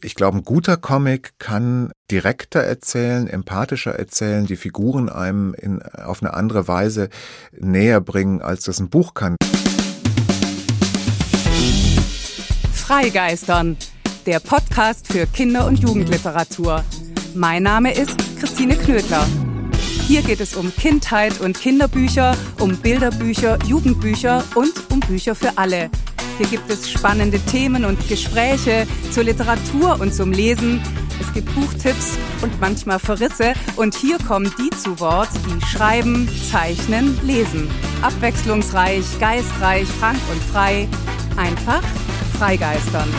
Ich glaube, ein guter Comic kann direkter erzählen, empathischer erzählen, die Figuren einem in, auf eine andere Weise näher bringen, als das ein Buch kann. Freigeistern, der Podcast für Kinder- und Jugendliteratur. Mein Name ist Christine Knödler. Hier geht es um Kindheit und Kinderbücher, um Bilderbücher, Jugendbücher und um Bücher für alle. Hier gibt es spannende Themen und Gespräche zur Literatur und zum Lesen. Es gibt Buchtipps und manchmal Verrisse. Und hier kommen die zu Wort, die schreiben, zeichnen, lesen. Abwechslungsreich, geistreich, frank und frei. Einfach freigeistern.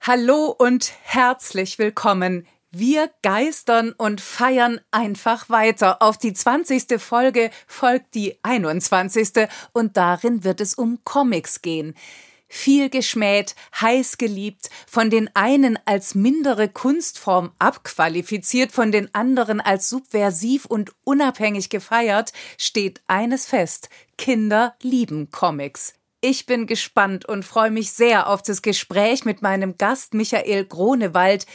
Hallo und herzlich willkommen wir geistern und feiern einfach weiter. Auf die 20. Folge folgt die 21. und darin wird es um Comics gehen. Viel geschmäht, heiß geliebt, von den einen als mindere Kunstform abqualifiziert, von den anderen als subversiv und unabhängig gefeiert, steht eines fest. Kinder lieben Comics. Ich bin gespannt und freue mich sehr auf das Gespräch mit meinem Gast Michael Gronewald,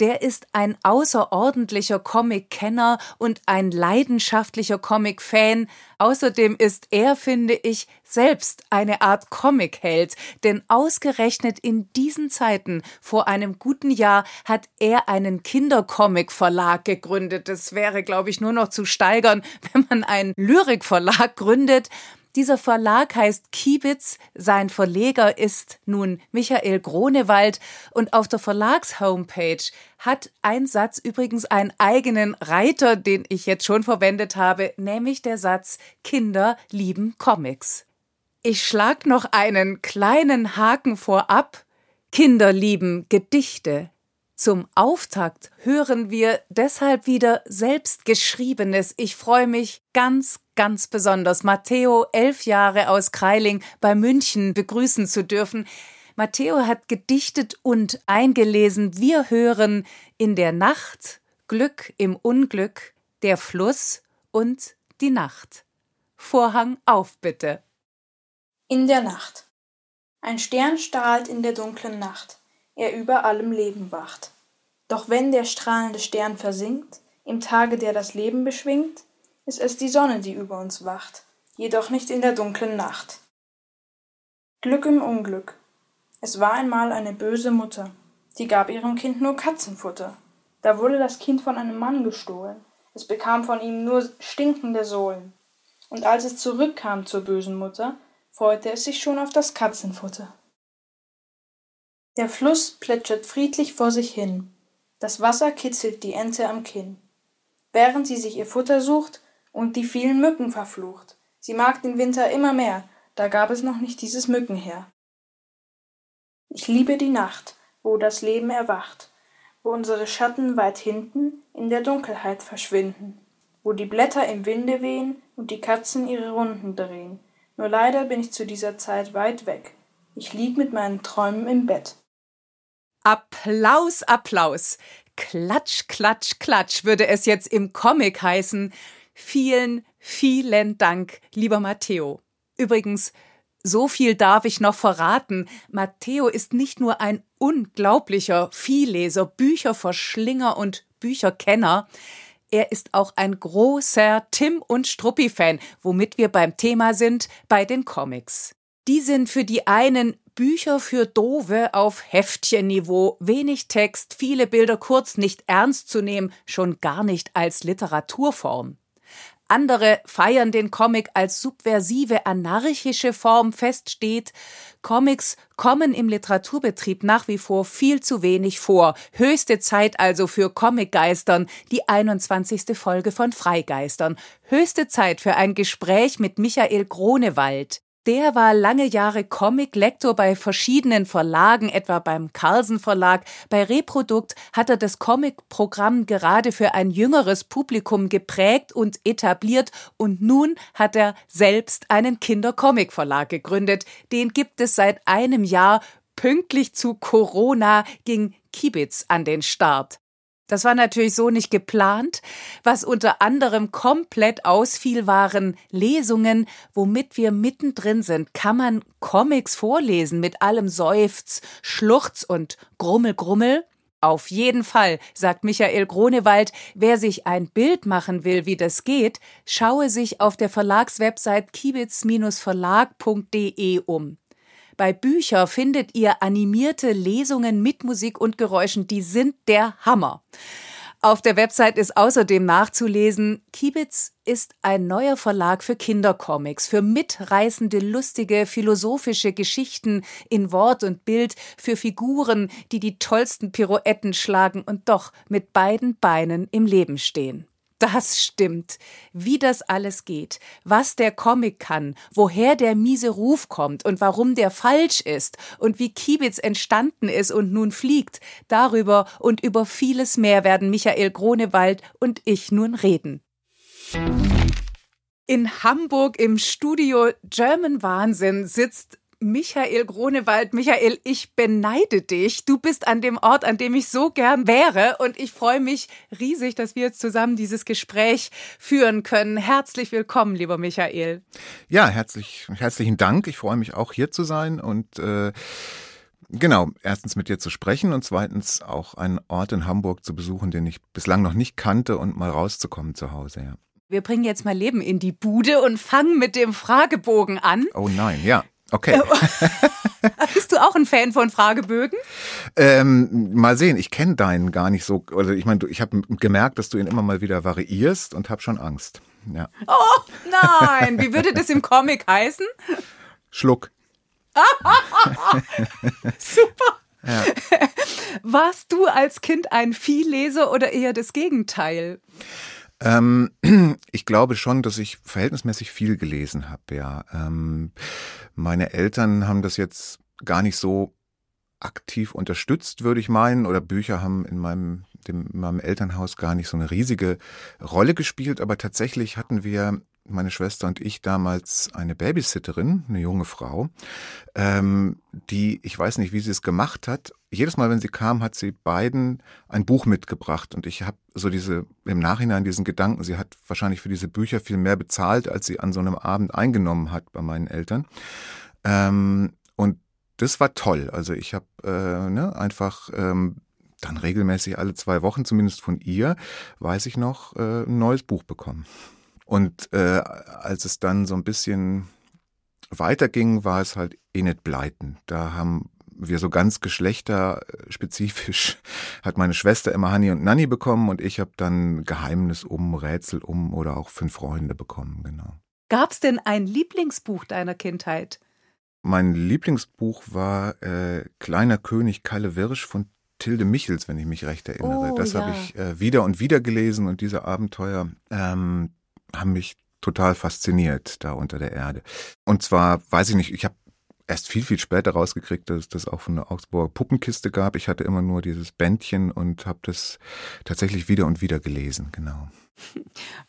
der ist ein außerordentlicher Comic-Kenner und ein leidenschaftlicher Comic-Fan. Außerdem ist er, finde ich, selbst eine Art Comic-Held, denn ausgerechnet in diesen Zeiten vor einem guten Jahr hat er einen Kindercomic-Verlag gegründet. Das wäre, glaube ich, nur noch zu steigern, wenn man einen Lyrikverlag gründet. Dieser Verlag heißt Kiebitz, sein Verleger ist nun Michael Gronewald und auf der Verlagshomepage hat ein Satz übrigens einen eigenen Reiter, den ich jetzt schon verwendet habe, nämlich der Satz Kinder lieben Comics. Ich schlag noch einen kleinen Haken vorab. Kinder lieben Gedichte, zum Auftakt hören wir deshalb wieder selbstgeschriebenes. Ich freue mich ganz, ganz besonders, Matteo, elf Jahre aus Kreiling, bei München begrüßen zu dürfen. Matteo hat gedichtet und eingelesen. Wir hören in der Nacht, Glück im Unglück, der Fluss und die Nacht. Vorhang auf, bitte. In der Nacht. Ein Stern strahlt in der dunklen Nacht er über allem Leben wacht. Doch wenn der strahlende Stern versinkt, im Tage, der das Leben beschwingt, ist es die Sonne, die über uns wacht, jedoch nicht in der dunklen Nacht. Glück im Unglück. Es war einmal eine böse Mutter, die gab ihrem Kind nur Katzenfutter. Da wurde das Kind von einem Mann gestohlen, es bekam von ihm nur stinkende Sohlen. Und als es zurückkam zur bösen Mutter, freute es sich schon auf das Katzenfutter. Der Fluss plätschert friedlich vor sich hin. Das Wasser kitzelt die Ente am Kinn. Während sie sich ihr Futter sucht und die vielen Mücken verflucht. Sie mag den Winter immer mehr, da gab es noch nicht dieses Mückenheer. Ich liebe die Nacht, wo das Leben erwacht, wo unsere Schatten weit hinten in der Dunkelheit verschwinden, wo die Blätter im Winde wehen und die Katzen ihre Runden drehen. Nur leider bin ich zu dieser Zeit weit weg. Ich lieg mit meinen Träumen im Bett. Applaus, Applaus. Klatsch, klatsch, klatsch würde es jetzt im Comic heißen. Vielen, vielen Dank, lieber Matteo. Übrigens, so viel darf ich noch verraten. Matteo ist nicht nur ein unglaublicher Vielleser, Bücherverschlinger und Bücherkenner. Er ist auch ein großer Tim und Struppi-Fan, womit wir beim Thema sind, bei den Comics. Die sind für die einen Bücher für Dove auf Heftchenniveau, wenig Text, viele Bilder kurz, nicht ernst zu nehmen, schon gar nicht als Literaturform. Andere feiern den Comic als subversive, anarchische Form. Fest steht, Comics kommen im Literaturbetrieb nach wie vor viel zu wenig vor. Höchste Zeit also für Comicgeistern, die 21. Folge von Freigeistern. Höchste Zeit für ein Gespräch mit Michael Gronewald. Der war lange Jahre Comic-Lektor bei verschiedenen Verlagen, etwa beim Carlsen Verlag. Bei Reprodukt hat er das Comic-Programm gerade für ein jüngeres Publikum geprägt und etabliert und nun hat er selbst einen Kinder-Comic-Verlag gegründet. Den gibt es seit einem Jahr. Pünktlich zu Corona ging Kibitz an den Start. Das war natürlich so nicht geplant. Was unter anderem komplett ausfiel, waren Lesungen, womit wir mittendrin sind. Kann man Comics vorlesen mit allem Seufz, Schluchz und Grummel, Grummel? Auf jeden Fall, sagt Michael Gronewald, wer sich ein Bild machen will, wie das geht, schaue sich auf der Verlagswebsite kibitz-verlag.de um. Bei Bücher findet ihr animierte Lesungen mit Musik und Geräuschen, die sind der Hammer. Auf der Website ist außerdem nachzulesen, Kibitz ist ein neuer Verlag für Kindercomics, für mitreißende, lustige, philosophische Geschichten in Wort und Bild, für Figuren, die die tollsten Pirouetten schlagen und doch mit beiden Beinen im Leben stehen. Das stimmt. Wie das alles geht, was der Comic kann, woher der miese Ruf kommt und warum der falsch ist und wie Kiebitz entstanden ist und nun fliegt, darüber und über vieles mehr werden Michael Gronewald und ich nun reden. In Hamburg im Studio German Wahnsinn sitzt Michael Gronewald. Michael, ich beneide dich. Du bist an dem Ort, an dem ich so gern wäre. Und ich freue mich riesig, dass wir jetzt zusammen dieses Gespräch führen können. Herzlich willkommen, lieber Michael. Ja, herzlich, herzlichen Dank. Ich freue mich auch hier zu sein und äh, Genau, erstens mit dir zu sprechen und zweitens auch einen Ort in Hamburg zu besuchen, den ich bislang noch nicht kannte und mal rauszukommen zu Hause. Ja. Wir bringen jetzt mal Leben in die Bude und fangen mit dem Fragebogen an. Oh nein, ja. Okay. Bist du auch ein Fan von Fragebögen? Ähm, mal sehen, ich kenne deinen gar nicht so. Also ich meine, ich habe gemerkt, dass du ihn immer mal wieder variierst und habe schon Angst. Ja. Oh nein, wie würde das im Comic heißen? Schluck. Super. Ja. Warst du als Kind ein Vielleser oder eher das Gegenteil? Ähm, ich glaube schon, dass ich verhältnismäßig viel gelesen habe, ja. Ähm, meine Eltern haben das jetzt gar nicht so aktiv unterstützt, würde ich meinen, oder Bücher haben in meinem, dem, in meinem Elternhaus gar nicht so eine riesige Rolle gespielt, aber tatsächlich hatten wir meine Schwester und ich damals eine Babysitterin, eine junge Frau, ähm, die, ich weiß nicht, wie sie es gemacht hat. Jedes Mal, wenn sie kam, hat sie beiden ein Buch mitgebracht. Und ich habe so diese, im Nachhinein diesen Gedanken, sie hat wahrscheinlich für diese Bücher viel mehr bezahlt, als sie an so einem Abend eingenommen hat bei meinen Eltern. Ähm, und das war toll. Also ich habe äh, ne, einfach ähm, dann regelmäßig alle zwei Wochen, zumindest von ihr, weiß ich noch, äh, ein neues Buch bekommen. Und äh, als es dann so ein bisschen weiterging, war es halt eh nicht Bleiten. Da haben wir so ganz geschlechterspezifisch, hat meine Schwester immer Hanni und Nanni bekommen und ich habe dann Geheimnis um, Rätsel um oder auch Fünf Freunde bekommen, genau. Gab's denn ein Lieblingsbuch deiner Kindheit? Mein Lieblingsbuch war äh, Kleiner König Kalle Wirsch von Tilde Michels, wenn ich mich recht erinnere. Oh, das ja. habe ich äh, wieder und wieder gelesen und diese Abenteuer, ähm, haben mich total fasziniert da unter der Erde. Und zwar, weiß ich nicht, ich habe erst viel, viel später rausgekriegt, dass es das auch von der Augsburger Puppenkiste gab. Ich hatte immer nur dieses Bändchen und habe das tatsächlich wieder und wieder gelesen, genau.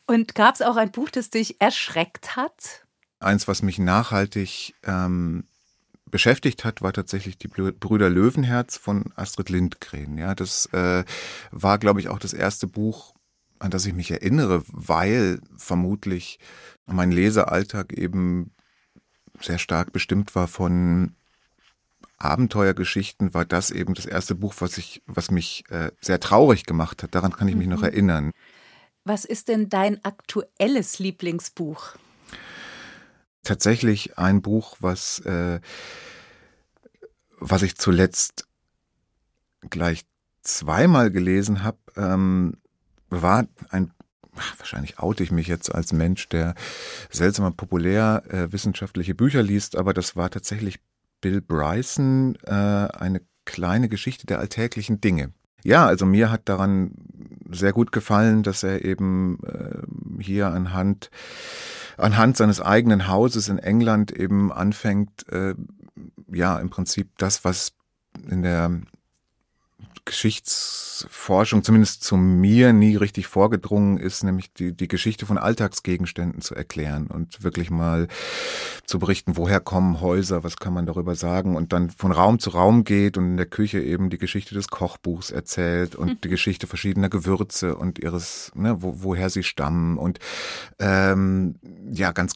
Und gab es auch ein Buch, das dich erschreckt hat? Eins, was mich nachhaltig ähm, beschäftigt hat, war tatsächlich die Brüder Löwenherz von Astrid Lindgren. Ja, das äh, war, glaube ich, auch das erste Buch, an das ich mich erinnere, weil vermutlich mein Lesealltag eben sehr stark bestimmt war von Abenteuergeschichten, war das eben das erste Buch, was ich, was mich äh, sehr traurig gemacht hat. Daran kann ich mich mhm. noch erinnern. Was ist denn dein aktuelles Lieblingsbuch? Tatsächlich ein Buch, was, äh, was ich zuletzt gleich zweimal gelesen habe, ähm, war ein wahrscheinlich oute ich mich jetzt als Mensch, der seltsam populär äh, wissenschaftliche Bücher liest, aber das war tatsächlich Bill Bryson, äh, eine kleine Geschichte der alltäglichen Dinge. Ja, also mir hat daran sehr gut gefallen, dass er eben äh, hier anhand anhand seines eigenen Hauses in England eben anfängt, äh, ja im Prinzip das, was in der Geschichtsforschung zumindest zu mir nie richtig vorgedrungen ist, nämlich die, die Geschichte von Alltagsgegenständen zu erklären und wirklich mal zu berichten, woher kommen Häuser, was kann man darüber sagen und dann von Raum zu Raum geht und in der Küche eben die Geschichte des Kochbuchs erzählt und mhm. die Geschichte verschiedener Gewürze und ihres, ne, wo, woher sie stammen und ähm, ja, ganz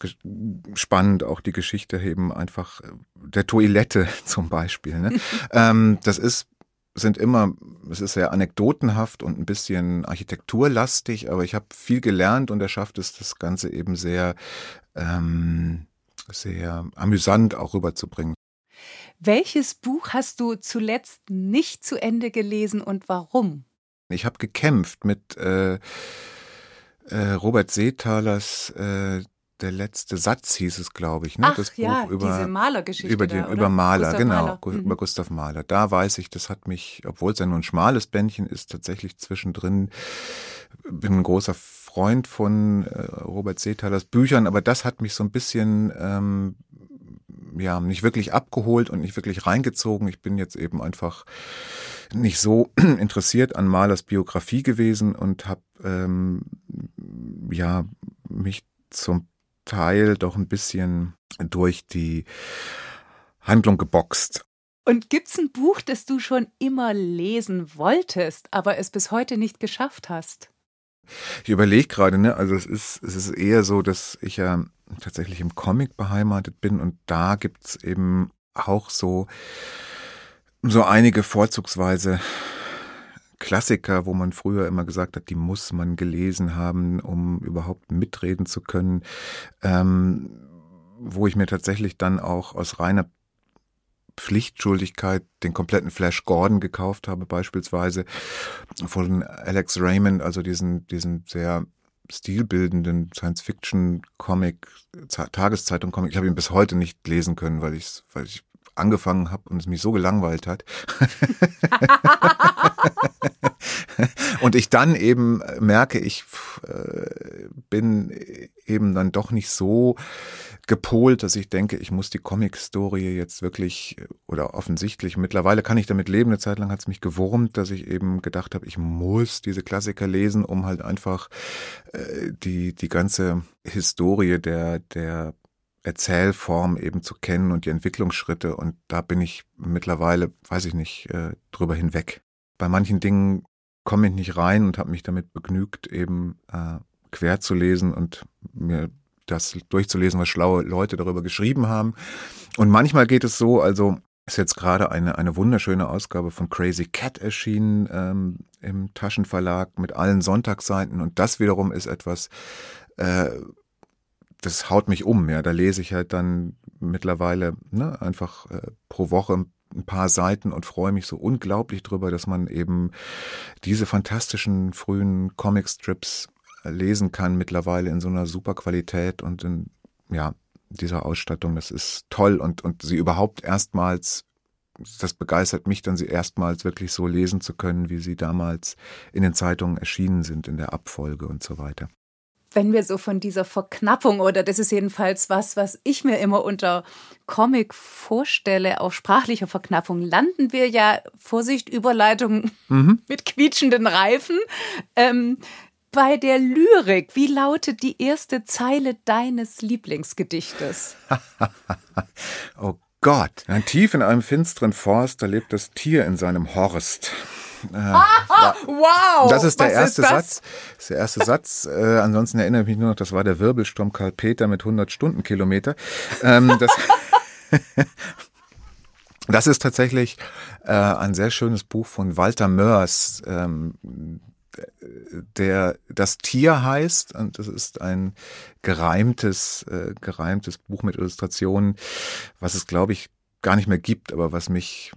spannend auch die Geschichte eben einfach der Toilette zum Beispiel. Ne? ähm, das ist sind immer, es ist sehr anekdotenhaft und ein bisschen architekturlastig, aber ich habe viel gelernt und er schafft es, das Ganze eben sehr, ähm, sehr amüsant auch rüberzubringen. Welches Buch hast du zuletzt nicht zu Ende gelesen und warum? Ich habe gekämpft mit äh, äh, Robert Seethalers äh, der letzte Satz hieß es, glaube ich, ne? Ach, das Buch ja, über diese Malergeschichte über den da, über Maler, Gustav genau, Mahler. Mhm. über Gustav Mahler. Da weiß ich, das hat mich, obwohl es ja nur ein schmales Bändchen ist, tatsächlich zwischendrin bin ein großer Freund von äh, Robert Seethalers Büchern, aber das hat mich so ein bisschen ähm, ja nicht wirklich abgeholt und nicht wirklich reingezogen. Ich bin jetzt eben einfach nicht so interessiert an Malers Biografie gewesen und habe ähm, ja mich zum Teil doch ein bisschen durch die Handlung geboxt. Und gibt's ein Buch, das du schon immer lesen wolltest, aber es bis heute nicht geschafft hast? Ich überlege gerade, ne, also es ist, es ist eher so, dass ich ja tatsächlich im Comic beheimatet bin und da gibt's eben auch so, so einige vorzugsweise Klassiker, wo man früher immer gesagt hat, die muss man gelesen haben, um überhaupt mitreden zu können, ähm, wo ich mir tatsächlich dann auch aus reiner Pflichtschuldigkeit den kompletten Flash Gordon gekauft habe, beispielsweise von Alex Raymond, also diesen, diesen sehr stilbildenden Science-Fiction-Comic, Tageszeitung-Comic. Ich habe ihn bis heute nicht lesen können, weil ich, weil ich angefangen habe und es mich so gelangweilt hat. und ich dann eben merke, ich äh, bin eben dann doch nicht so gepolt, dass ich denke, ich muss die Comic-Story jetzt wirklich oder offensichtlich, mittlerweile kann ich damit leben, eine Zeit lang hat es mich gewurmt, dass ich eben gedacht habe, ich muss diese Klassiker lesen, um halt einfach äh, die, die ganze Historie der, der Erzählform eben zu kennen und die Entwicklungsschritte. Und da bin ich mittlerweile, weiß ich nicht, äh, drüber hinweg. Bei manchen Dingen komme ich nicht rein und habe mich damit begnügt, eben äh, quer zu lesen und mir das durchzulesen, was schlaue Leute darüber geschrieben haben. Und manchmal geht es so, also ist jetzt gerade eine, eine wunderschöne Ausgabe von Crazy Cat erschienen ähm, im Taschenverlag mit allen Sonntagsseiten und das wiederum ist etwas, äh, das haut mich um, ja. Da lese ich halt dann mittlerweile ne, einfach äh, pro Woche ein paar Seiten und freue mich so unglaublich drüber, dass man eben diese fantastischen frühen Comicstrips lesen kann mittlerweile in so einer super Qualität und in ja dieser Ausstattung. Das ist toll und und sie überhaupt erstmals das begeistert mich dann, sie erstmals wirklich so lesen zu können, wie sie damals in den Zeitungen erschienen sind, in der Abfolge und so weiter wenn wir so von dieser Verknappung oder das ist jedenfalls was, was ich mir immer unter Comic vorstelle, auch sprachlicher Verknappung, landen wir ja, Vorsicht, Überleitung mhm. mit quietschenden Reifen. Ähm, bei der Lyrik, wie lautet die erste Zeile deines Lieblingsgedichtes? oh Gott, tief in einem finsteren Forst, da lebt das Tier in seinem Horst. Äh, ah, wow! Das ist der Was erste ist Satz. Das ist der erste Satz. Äh, ansonsten erinnere ich mich nur noch, das war der Wirbelsturm Karl Peter mit 100 Stundenkilometer. Ähm, das, das ist tatsächlich äh, ein sehr schönes Buch von Walter Mörs, ähm, der das Tier heißt und das ist ein gereimtes äh, gereimtes Buch mit Illustrationen, was es glaube ich gar nicht mehr gibt, aber was mich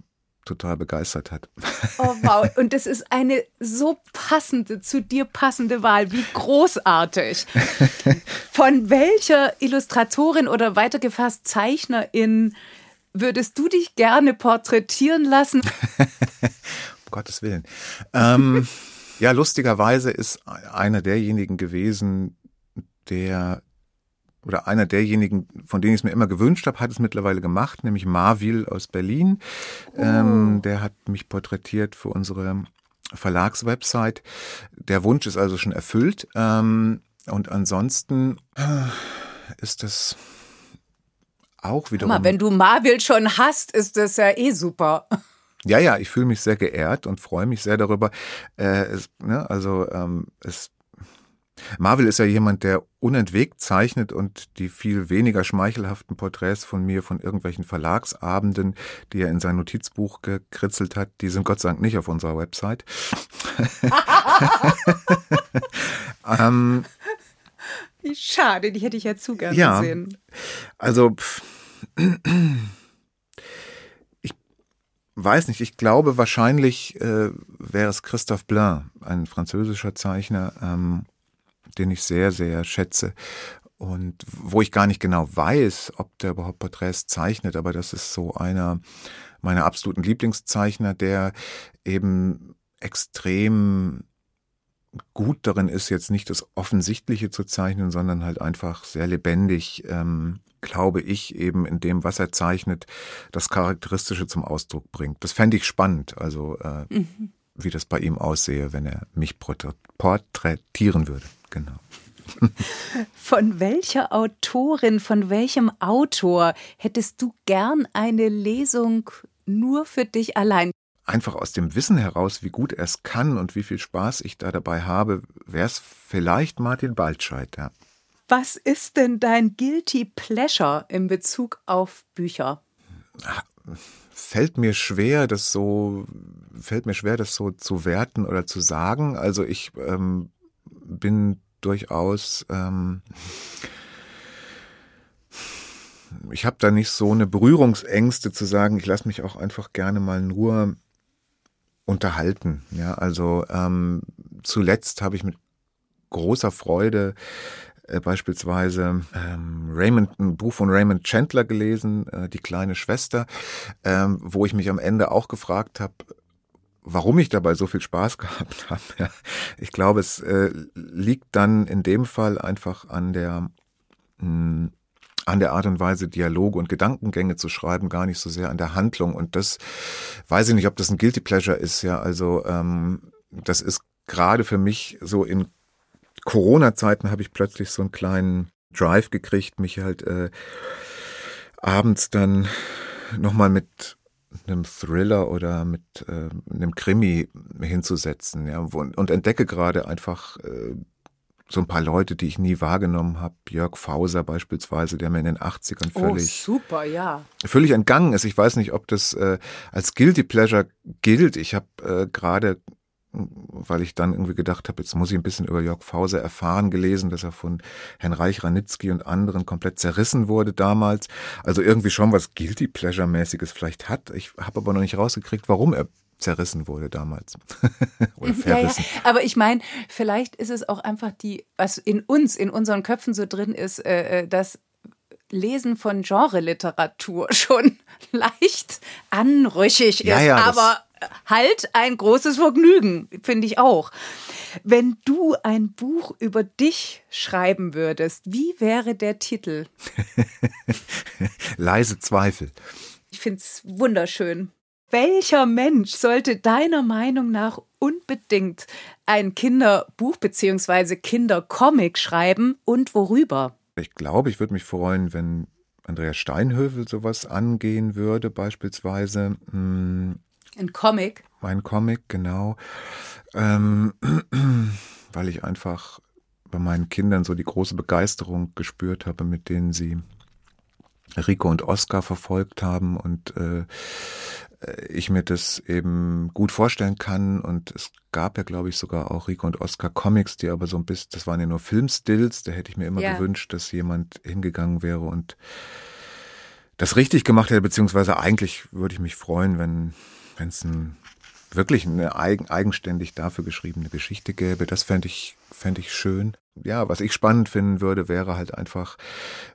total begeistert hat. Oh wow, und das ist eine so passende, zu dir passende Wahl, wie großartig. Von welcher Illustratorin oder weitergefasst Zeichnerin würdest du dich gerne porträtieren lassen? um Gottes Willen. Ähm, ja, lustigerweise ist einer derjenigen gewesen, der oder einer derjenigen, von denen ich es mir immer gewünscht habe, hat es mittlerweile gemacht, nämlich Marvil aus Berlin. Oh. Ähm, der hat mich porträtiert für unsere Verlagswebsite. Der Wunsch ist also schon erfüllt. Ähm, und ansonsten äh, ist das auch wiederum. Mal, wenn du Marvel schon hast, ist das ja eh super. Ja, ja, ich fühle mich sehr geehrt und freue mich sehr darüber. Äh, es, ne, also ähm, es Marvel ist ja jemand, der unentwegt zeichnet und die viel weniger schmeichelhaften Porträts von mir von irgendwelchen Verlagsabenden, die er in sein Notizbuch gekritzelt hat, die sind Gott sei Dank nicht auf unserer Website. ähm, Wie schade, die hätte ich ja zu gerne ja, gesehen. Also pff, ich weiß nicht, ich glaube wahrscheinlich äh, wäre es Christophe Blain, ein französischer Zeichner, ähm, den ich sehr, sehr schätze und wo ich gar nicht genau weiß, ob der überhaupt Porträts zeichnet, aber das ist so einer meiner absoluten Lieblingszeichner, der eben extrem gut darin ist, jetzt nicht das Offensichtliche zu zeichnen, sondern halt einfach sehr lebendig, ähm, glaube ich, eben in dem, was er zeichnet, das Charakteristische zum Ausdruck bringt. Das fände ich spannend, also äh, mhm. wie das bei ihm aussehe, wenn er mich porträtieren würde. Genau. Von welcher Autorin, von welchem Autor hättest du gern eine Lesung nur für dich allein? Einfach aus dem Wissen heraus, wie gut er es kann und wie viel Spaß ich da dabei habe, wäre es vielleicht Martin Baltscheid. Ja. Was ist denn dein Guilty Pleasure in Bezug auf Bücher? Fällt mir schwer, das so, fällt mir schwer, das so zu werten oder zu sagen. Also ich ähm, bin durchaus, ähm, ich habe da nicht so eine Berührungsängste zu sagen, ich lasse mich auch einfach gerne mal nur unterhalten. Ja, also ähm, zuletzt habe ich mit großer Freude äh, beispielsweise ähm, Raymond, ein Buch von Raymond Chandler gelesen, äh, Die kleine Schwester, ähm, wo ich mich am Ende auch gefragt habe, warum ich dabei so viel Spaß gehabt habe. Ja. Ich glaube, es äh, liegt dann in dem Fall einfach an der mh, hm, an der Art und Weise, Dialoge und Gedankengänge zu schreiben, gar nicht so sehr an der Handlung. Und das weiß ich nicht, ob das ein Guilty Pleasure ist, ja. Also ähm, das ist gerade für mich so in Corona-Zeiten habe ich plötzlich so einen kleinen Drive gekriegt, mich halt äh, abends dann nochmal mit einem Thriller oder mit äh, einem Krimi hinzusetzen, ja, und, und entdecke gerade einfach äh, so ein paar Leute, die ich nie wahrgenommen habe. Jörg Fauser beispielsweise, der mir in den 80ern völlig, oh, super, ja. völlig entgangen ist. Ich weiß nicht, ob das äh, als Guilty Pleasure gilt. Ich habe äh, gerade weil ich dann irgendwie gedacht habe, jetzt muss ich ein bisschen über Jörg Fauser erfahren, gelesen, dass er von Herrn Reich Ranitzky und anderen komplett zerrissen wurde damals. Also irgendwie schon was Guilty Pleasure-mäßiges vielleicht hat. Ich habe aber noch nicht rausgekriegt, warum er zerrissen wurde damals. Oder verrissen. Ja, ja. Aber ich meine, vielleicht ist es auch einfach die, was in uns, in unseren Köpfen so drin ist, äh, äh dass Lesen von Genre-Literatur schon leicht anrüchig ist, ja, ja, aber halt ein großes Vergnügen, finde ich auch. Wenn du ein Buch über dich schreiben würdest, wie wäre der Titel? Leise Zweifel. Ich finde es wunderschön. Welcher Mensch sollte deiner Meinung nach unbedingt ein Kinderbuch bzw. Kindercomic schreiben und worüber? Ich glaube, ich würde mich freuen, wenn Andreas Steinhövel sowas angehen würde, beispielsweise. Hm, ein Comic? Mein Comic, genau. Ähm, weil ich einfach bei meinen Kindern so die große Begeisterung gespürt habe, mit denen sie Rico und Oscar verfolgt haben und äh, ich mir das eben gut vorstellen kann. Und es gab ja, glaube ich, sogar auch Rico und Oscar Comics, die aber so ein bisschen, das waren ja nur Filmstills, da hätte ich mir immer ja. gewünscht, dass jemand hingegangen wäre und das richtig gemacht hätte, beziehungsweise eigentlich würde ich mich freuen, wenn wenn es ein, wirklich eine eigen, eigenständig dafür geschriebene Geschichte gäbe, das fände ich, fänd ich schön. Ja, was ich spannend finden würde, wäre halt einfach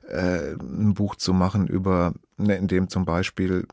äh, ein Buch zu machen über, ne, in dem zum Beispiel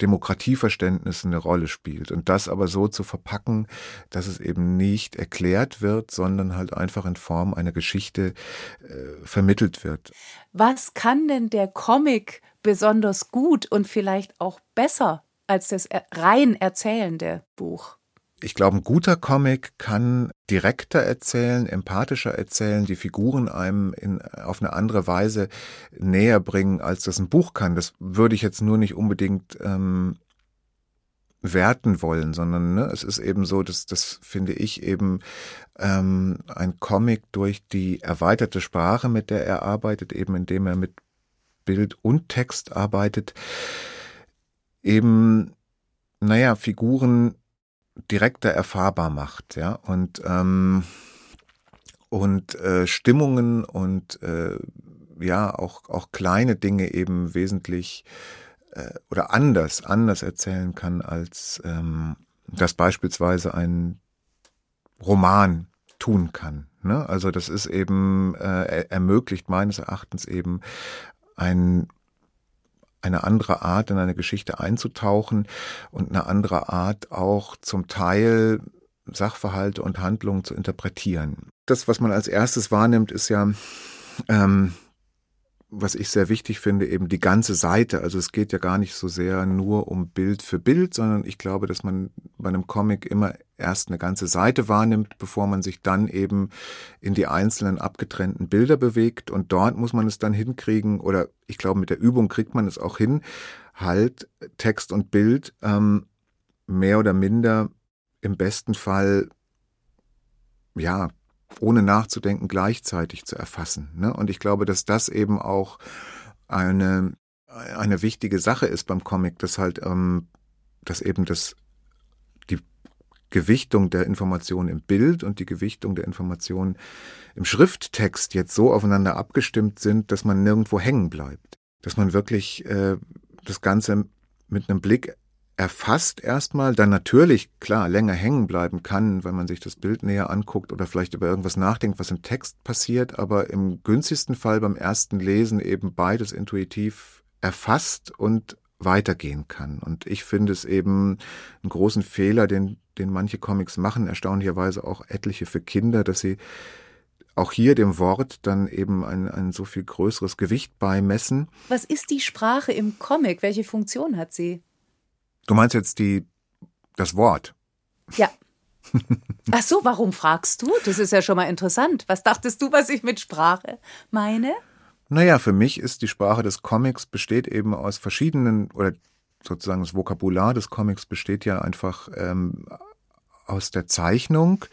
Demokratieverständnis eine Rolle spielt. Und das aber so zu verpacken, dass es eben nicht erklärt wird, sondern halt einfach in Form einer Geschichte äh, vermittelt wird. Was kann denn der Comic besonders gut und vielleicht auch besser als das rein erzählende Buch? Ich glaube, ein guter Comic kann direkter erzählen, empathischer erzählen, die Figuren einem in, auf eine andere Weise näher bringen, als das ein Buch kann. Das würde ich jetzt nur nicht unbedingt ähm, werten wollen, sondern ne, es ist eben so, dass das finde ich eben ähm, ein Comic durch die erweiterte Sprache, mit der er arbeitet, eben indem er mit Bild und Text arbeitet, eben naja Figuren direkter erfahrbar macht, ja und ähm, und äh, Stimmungen und äh, ja auch auch kleine Dinge eben wesentlich äh, oder anders anders erzählen kann als ähm, das beispielsweise ein Roman tun kann. Ne? Also das ist eben äh, ermöglicht meines Erachtens eben ein eine andere Art in eine Geschichte einzutauchen und eine andere Art auch zum Teil Sachverhalte und Handlungen zu interpretieren. Das, was man als erstes wahrnimmt, ist ja ähm, was ich sehr wichtig finde, eben die ganze Seite. Also es geht ja gar nicht so sehr nur um Bild für Bild, sondern ich glaube, dass man bei einem Comic immer erst eine ganze Seite wahrnimmt, bevor man sich dann eben in die einzelnen abgetrennten Bilder bewegt. Und dort muss man es dann hinkriegen, oder ich glaube, mit der Übung kriegt man es auch hin, halt Text und Bild ähm, mehr oder minder im besten Fall ja ohne nachzudenken gleichzeitig zu erfassen. Ne? Und ich glaube, dass das eben auch eine, eine wichtige Sache ist beim Comic, dass halt, ähm, dass eben das, die Gewichtung der Information im Bild und die Gewichtung der Information im Schrifttext jetzt so aufeinander abgestimmt sind, dass man nirgendwo hängen bleibt. Dass man wirklich äh, das Ganze mit einem Blick erfasst erstmal, dann natürlich, klar, länger hängen bleiben kann, wenn man sich das Bild näher anguckt oder vielleicht über irgendwas nachdenkt, was im Text passiert, aber im günstigsten Fall beim ersten Lesen eben beides intuitiv erfasst und weitergehen kann. Und ich finde es eben einen großen Fehler, den, den manche Comics machen, erstaunlicherweise auch etliche für Kinder, dass sie auch hier dem Wort dann eben ein, ein so viel größeres Gewicht beimessen. Was ist die Sprache im Comic? Welche Funktion hat sie? Du meinst jetzt die, das Wort? Ja. Ach so, warum fragst du? Das ist ja schon mal interessant. Was dachtest du, was ich mit Sprache meine? Naja, für mich ist die Sprache des Comics besteht eben aus verschiedenen, oder sozusagen das Vokabular des Comics besteht ja einfach ähm, aus der Zeichnung,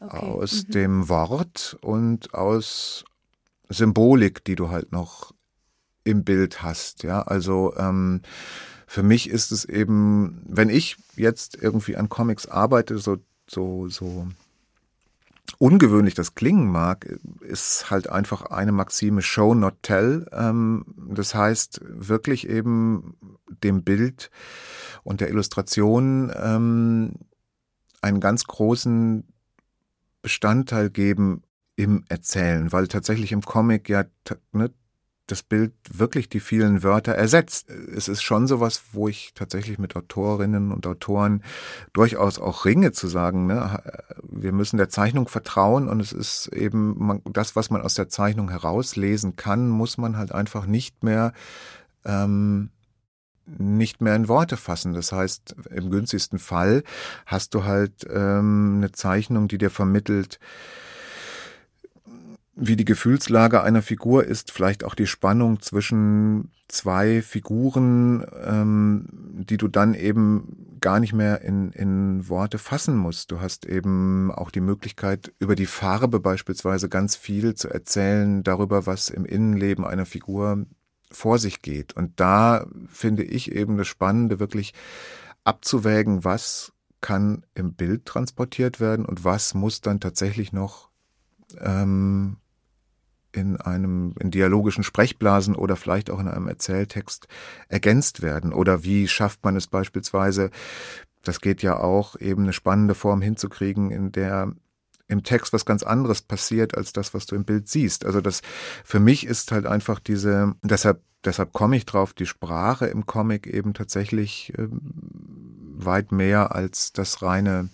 okay. aus mhm. dem Wort und aus Symbolik, die du halt noch im Bild hast. Ja, also ähm, für mich ist es eben, wenn ich jetzt irgendwie an Comics arbeite, so, so, so ungewöhnlich das klingen mag, ist halt einfach eine Maxime Show, not tell. Ähm, das heißt, wirklich eben dem Bild und der Illustration ähm, einen ganz großen Bestandteil geben im Erzählen, weil tatsächlich im Comic ja ne, das Bild wirklich die vielen Wörter ersetzt. Es ist schon sowas, wo ich tatsächlich mit Autorinnen und Autoren durchaus auch ringe zu sagen, ne, wir müssen der Zeichnung vertrauen und es ist eben man, das, was man aus der Zeichnung herauslesen kann, muss man halt einfach nicht mehr ähm, nicht mehr in Worte fassen. Das heißt, im günstigsten Fall hast du halt ähm, eine Zeichnung, die dir vermittelt, wie die Gefühlslage einer Figur ist, vielleicht auch die Spannung zwischen zwei Figuren, ähm, die du dann eben gar nicht mehr in, in Worte fassen musst. Du hast eben auch die Möglichkeit, über die Farbe beispielsweise ganz viel zu erzählen, darüber, was im Innenleben einer Figur vor sich geht. Und da finde ich eben das Spannende, wirklich abzuwägen, was kann im Bild transportiert werden und was muss dann tatsächlich noch ähm, in einem in dialogischen Sprechblasen oder vielleicht auch in einem Erzähltext ergänzt werden? Oder wie schafft man es beispielsweise, das geht ja auch, eben eine spannende Form hinzukriegen, in der im Text was ganz anderes passiert als das, was du im Bild siehst. Also das für mich ist halt einfach diese, deshalb, deshalb komme ich drauf, die Sprache im Comic eben tatsächlich äh, weit mehr als das reine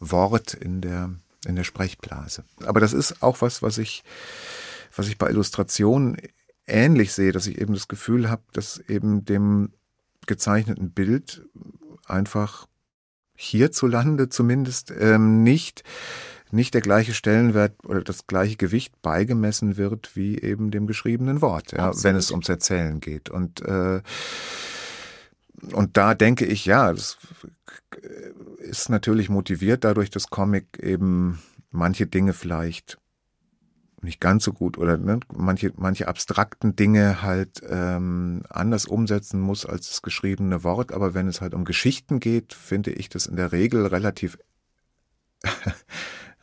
Wort in der, in der Sprechblase. Aber das ist auch was, was ich, was ich bei Illustrationen ähnlich sehe, dass ich eben das Gefühl habe, dass eben dem gezeichneten Bild einfach hierzulande zumindest ähm, nicht nicht der gleiche Stellenwert oder das gleiche Gewicht beigemessen wird wie eben dem geschriebenen Wort, ja, wenn es ums Erzählen geht. Und äh, und da denke ich, ja, das ist natürlich motiviert dadurch, dass Comic eben manche Dinge vielleicht nicht ganz so gut oder ne, manche, manche abstrakten Dinge halt ähm, anders umsetzen muss als das geschriebene Wort. Aber wenn es halt um Geschichten geht, finde ich das in der Regel relativ,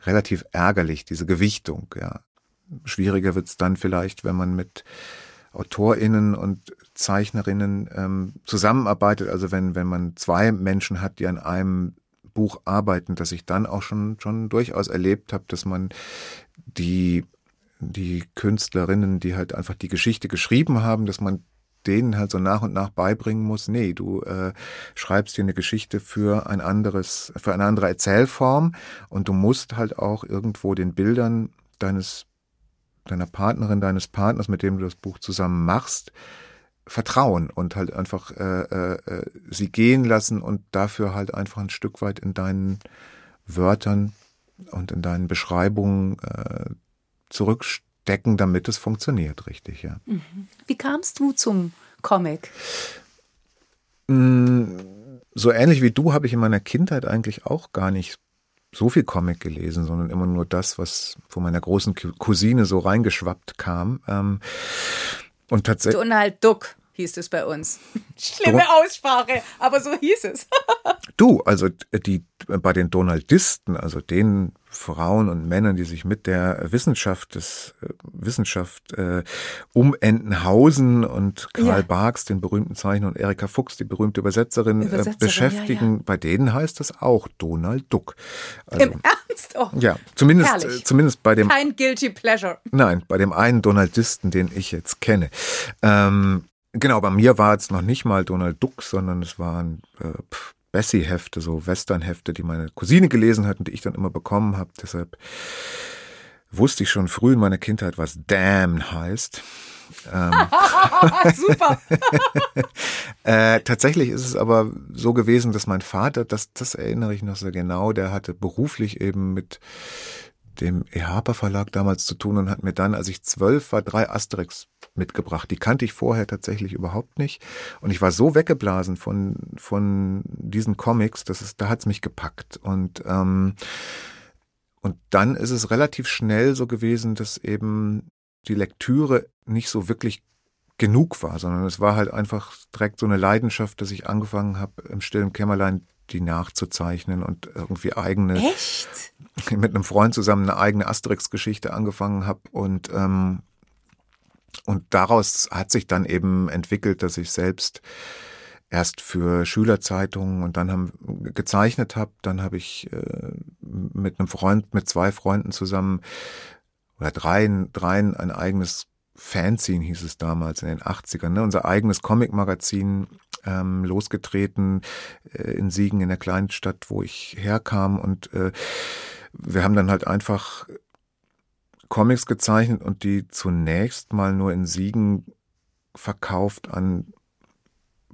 relativ ärgerlich, diese Gewichtung. Ja. Schwieriger wird's dann vielleicht, wenn man mit AutorInnen und Zeichnerinnen ähm, zusammenarbeitet. Also wenn, wenn man zwei Menschen hat, die an einem Buch arbeiten, dass ich dann auch schon, schon durchaus erlebt habe, dass man die die Künstlerinnen, die halt einfach die Geschichte geschrieben haben, dass man denen halt so nach und nach beibringen muss, nee, du äh, schreibst dir eine Geschichte für ein anderes, für eine andere Erzählform und du musst halt auch irgendwo den Bildern deines, deiner Partnerin, deines Partners, mit dem du das Buch zusammen machst, vertrauen und halt einfach äh, äh, sie gehen lassen und dafür halt einfach ein Stück weit in deinen Wörtern und in deinen Beschreibungen äh, zurückstecken, damit es funktioniert, richtig, ja. Mhm. Wie kamst du zum Comic? Mm, so ähnlich wie du habe ich in meiner Kindheit eigentlich auch gar nicht so viel Comic gelesen, sondern immer nur das, was von meiner großen Cousine so reingeschwappt kam. Ähm, und tatsächlich. Donald Duck hieß es bei uns. Schlimme Aussprache, aber so hieß es. du, also die bei den Donaldisten, also den Frauen und Männern, die sich mit der Wissenschaft des äh, Wissenschaft äh, um Entenhausen und Karl ja. Barks, den berühmten Zeichner, und Erika Fuchs, die berühmte Übersetzerin, äh, Übersetzerin äh, beschäftigen. Ja, ja. Bei denen heißt das auch Donald Duck. Also, Im Ernst? Oh, ja, zumindest äh, zumindest bei dem kein guilty pleasure. Nein, bei dem einen Donaldisten, den ich jetzt kenne. Ähm, genau, bei mir war es noch nicht mal Donald Duck, sondern es waren äh, Bessie-Hefte, so Western-Hefte, die meine Cousine gelesen hat und die ich dann immer bekommen habe. Deshalb wusste ich schon früh in meiner Kindheit, was Damn heißt. Ähm, Super. äh, tatsächlich ist es aber so gewesen, dass mein Vater, das, das erinnere ich noch sehr genau, der hatte beruflich eben mit dem EHAPA Verlag damals zu tun und hat mir dann, als ich zwölf war, drei Asterix mitgebracht. Die kannte ich vorher tatsächlich überhaupt nicht. Und ich war so weggeblasen von, von diesen Comics, dass es, da hat's mich gepackt. Und, ähm, und dann ist es relativ schnell so gewesen, dass eben die Lektüre nicht so wirklich genug war, sondern es war halt einfach direkt so eine Leidenschaft, dass ich angefangen habe, im stillen Kämmerlein die nachzuzeichnen und irgendwie eigene Echt? mit einem Freund zusammen eine eigene Asterix-Geschichte angefangen habe und ähm, und daraus hat sich dann eben entwickelt, dass ich selbst erst für Schülerzeitungen und dann haben gezeichnet habe, dann habe ich äh, mit einem Freund, mit zwei Freunden zusammen oder dreien, dreien ein eigenes Fanzine hieß es damals in den 80ern, ne? unser eigenes Comic-Magazin ähm, losgetreten äh, in Siegen, in der kleinen Stadt, wo ich herkam. Und äh, wir haben dann halt einfach Comics gezeichnet und die zunächst mal nur in Siegen verkauft an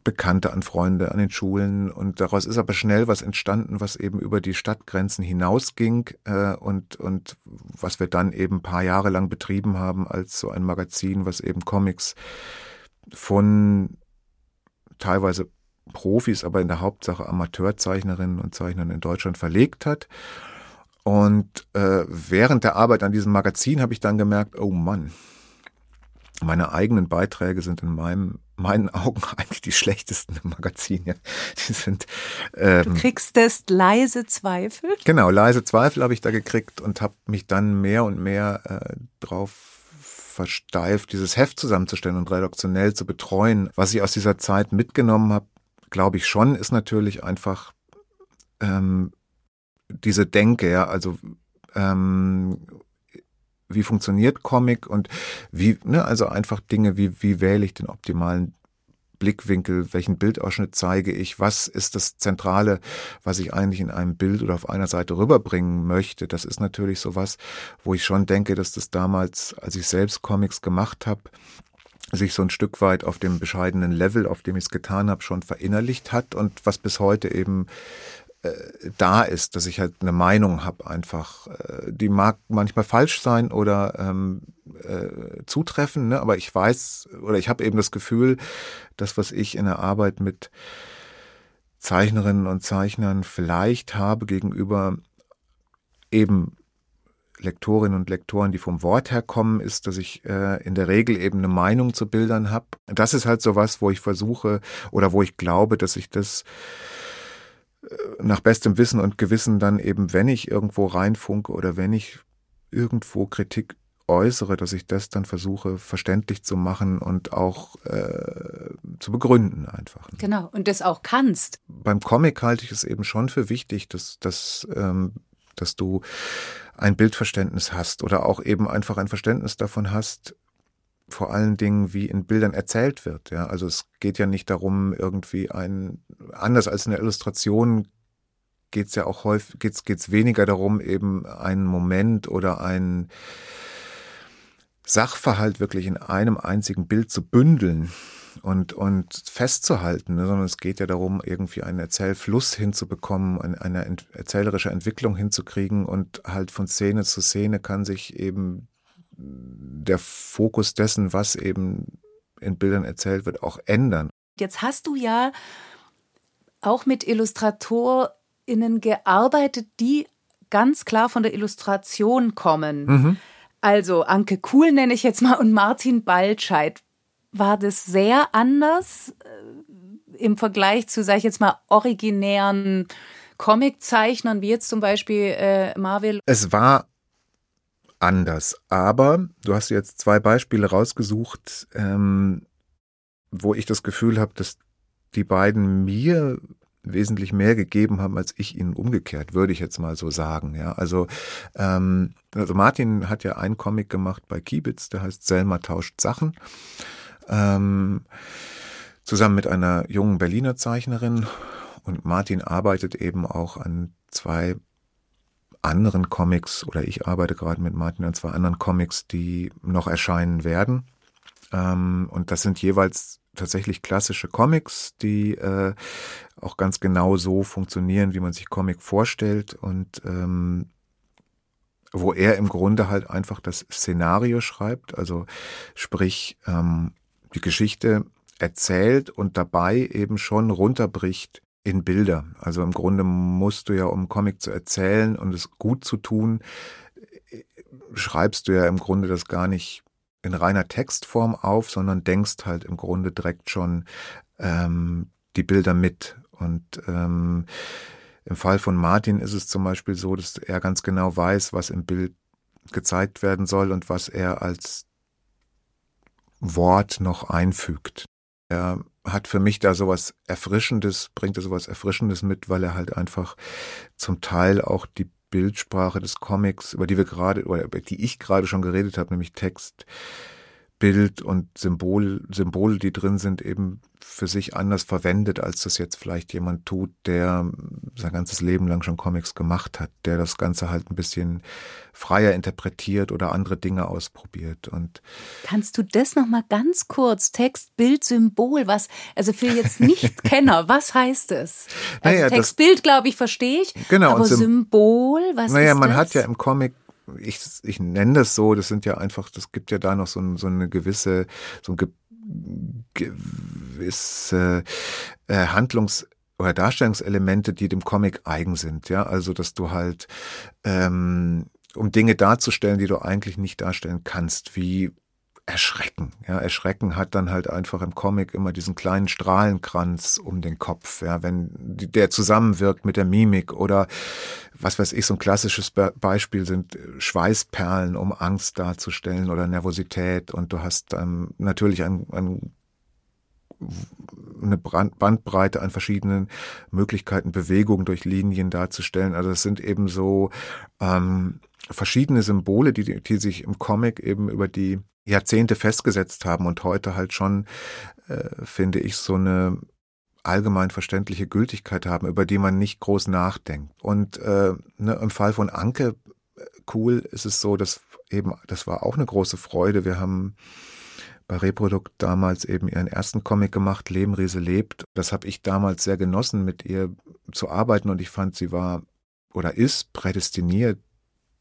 Bekannte, an Freunde, an den Schulen. Und daraus ist aber schnell was entstanden, was eben über die Stadtgrenzen hinausging äh, und, und was wir dann eben ein paar Jahre lang betrieben haben als so ein Magazin, was eben Comics von teilweise Profis, aber in der Hauptsache Amateurzeichnerinnen und Zeichnern in Deutschland verlegt hat. Und äh, während der Arbeit an diesem Magazin habe ich dann gemerkt, oh Mann, meine eigenen Beiträge sind in meinem, meinen Augen eigentlich die schlechtesten im Magazin. Ja. Die sind, ähm, du kriegst das leise Zweifel? Genau, leise Zweifel habe ich da gekriegt und habe mich dann mehr und mehr äh, drauf versteift, dieses Heft zusammenzustellen und redaktionell zu betreuen. Was ich aus dieser Zeit mitgenommen habe, glaube ich schon, ist natürlich einfach ähm, diese Denke, ja, also ähm, wie funktioniert Comic und wie, ne, also einfach Dinge, wie, wie wähle ich den optimalen Blickwinkel, welchen Bildausschnitt zeige ich, was ist das Zentrale, was ich eigentlich in einem Bild oder auf einer Seite rüberbringen möchte. Das ist natürlich sowas, wo ich schon denke, dass das damals, als ich selbst Comics gemacht habe, sich so ein Stück weit auf dem bescheidenen Level, auf dem ich es getan habe, schon verinnerlicht hat und was bis heute eben äh, da ist, dass ich halt eine Meinung habe einfach. Äh, die mag manchmal falsch sein oder ähm, äh, zutreffen, ne? aber ich weiß oder ich habe eben das Gefühl, das, was ich in der Arbeit mit Zeichnerinnen und Zeichnern vielleicht habe gegenüber eben Lektorinnen und Lektoren, die vom Wort her kommen, ist, dass ich äh, in der Regel eben eine Meinung zu Bildern habe. Das ist halt so was, wo ich versuche oder wo ich glaube, dass ich das nach bestem Wissen und Gewissen dann eben, wenn ich irgendwo reinfunke oder wenn ich irgendwo Kritik äußere, dass ich das dann versuche verständlich zu machen und auch äh, zu begründen einfach. Ne? Genau, und das auch kannst. Beim Comic halte ich es eben schon für wichtig, dass, dass, ähm, dass du ein Bildverständnis hast oder auch eben einfach ein Verständnis davon hast, vor allen Dingen, wie in Bildern erzählt wird. Ja, also es geht ja nicht darum, irgendwie ein, anders als in der Illustration geht es ja auch häufig, geht's, geht's weniger darum, eben einen Moment oder ein Sachverhalt wirklich in einem einzigen Bild zu bündeln und, und festzuhalten, ne, sondern es geht ja darum, irgendwie einen Erzählfluss hinzubekommen, eine, eine erzählerische Entwicklung hinzukriegen und halt von Szene zu Szene kann sich eben der Fokus dessen, was eben in Bildern erzählt wird, auch ändern. Jetzt hast du ja auch mit IllustratorInnen gearbeitet, die ganz klar von der Illustration kommen. Mhm. Also Anke Kuhl nenne ich jetzt mal und Martin Baltscheid. War das sehr anders äh, im Vergleich zu, sag ich jetzt mal, originären Comiczeichnern, wie jetzt zum Beispiel äh, Marvel? Es war anders. Aber du hast jetzt zwei Beispiele rausgesucht, ähm, wo ich das Gefühl habe, dass die beiden mir wesentlich mehr gegeben haben, als ich ihnen umgekehrt, würde ich jetzt mal so sagen. Ja, also, ähm, also Martin hat ja einen Comic gemacht bei Kiebitz, der heißt Selma tauscht Sachen. Ähm, zusammen mit einer jungen Berliner Zeichnerin. Und Martin arbeitet eben auch an zwei anderen Comics oder ich arbeite gerade mit Martin an zwei anderen Comics, die noch erscheinen werden. Ähm, und das sind jeweils tatsächlich klassische Comics, die äh, auch ganz genau so funktionieren, wie man sich Comic vorstellt und ähm, wo er im Grunde halt einfach das Szenario schreibt, also sprich ähm, die Geschichte erzählt und dabei eben schon runterbricht in Bilder. Also im Grunde musst du ja, um Comic zu erzählen und es gut zu tun, schreibst du ja im Grunde das gar nicht in reiner Textform auf, sondern denkst halt im Grunde direkt schon ähm, die Bilder mit. Und ähm, im Fall von Martin ist es zum Beispiel so, dass er ganz genau weiß, was im Bild gezeigt werden soll und was er als Wort noch einfügt. Er hat für mich da sowas Erfrischendes, bringt er sowas Erfrischendes mit, weil er halt einfach zum Teil auch die Bildsprache des Comics, über die wir gerade, oder über die ich gerade schon geredet habe, nämlich Text, Bild und Symbol, Symbole, die drin sind, eben für sich anders verwendet, als das jetzt vielleicht jemand tut, der sein ganzes Leben lang schon Comics gemacht hat, der das Ganze halt ein bisschen freier interpretiert oder andere Dinge ausprobiert. Und kannst du das noch mal ganz kurz Text, Bild, Symbol, was also für jetzt nicht Kenner, was heißt es? Also naja, Text, Bild, glaube ich, verstehe ich. Genau. Aber Symbol, was naja, ist das? man hat ja im Comic ich, ich nenne das so, das sind ja einfach, das gibt ja da noch so, so eine gewisse, so ein gewisse äh, Handlungs- oder Darstellungselemente, die dem Comic eigen sind, ja, also dass du halt ähm, um Dinge darzustellen, die du eigentlich nicht darstellen kannst, wie Erschrecken. Ja, Erschrecken hat dann halt einfach im Comic immer diesen kleinen Strahlenkranz um den Kopf, ja, wenn der zusammenwirkt mit der Mimik oder was weiß ich, so ein klassisches Beispiel sind Schweißperlen, um Angst darzustellen oder Nervosität und du hast ähm, natürlich ein, ein eine Bandbreite an verschiedenen Möglichkeiten, Bewegungen durch Linien darzustellen. Also es sind eben so ähm, verschiedene Symbole, die, die sich im Comic eben über die Jahrzehnte festgesetzt haben und heute halt schon, äh, finde ich, so eine allgemein verständliche Gültigkeit haben, über die man nicht groß nachdenkt. Und äh, ne, im Fall von Anke, äh, cool, ist es so, dass eben, das war auch eine große Freude. Wir haben bei Reprodukt damals eben ihren ersten Comic gemacht, Leben Riese lebt. Das habe ich damals sehr genossen, mit ihr zu arbeiten und ich fand, sie war oder ist prädestiniert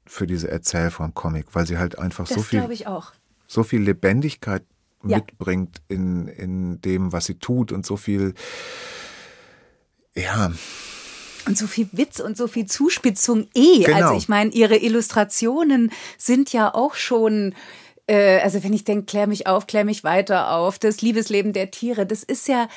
für diese Erzählform Comic, weil sie halt einfach das so viel, so viel Lebendigkeit ja. mitbringt in, in dem, was sie tut und so viel, ja, und so viel Witz und so viel Zuspitzung eh. Genau. Also ich meine, ihre Illustrationen sind ja auch schon äh, also wenn ich denke, klär mich auf, klär mich weiter auf, das Liebesleben der Tiere, das ist ja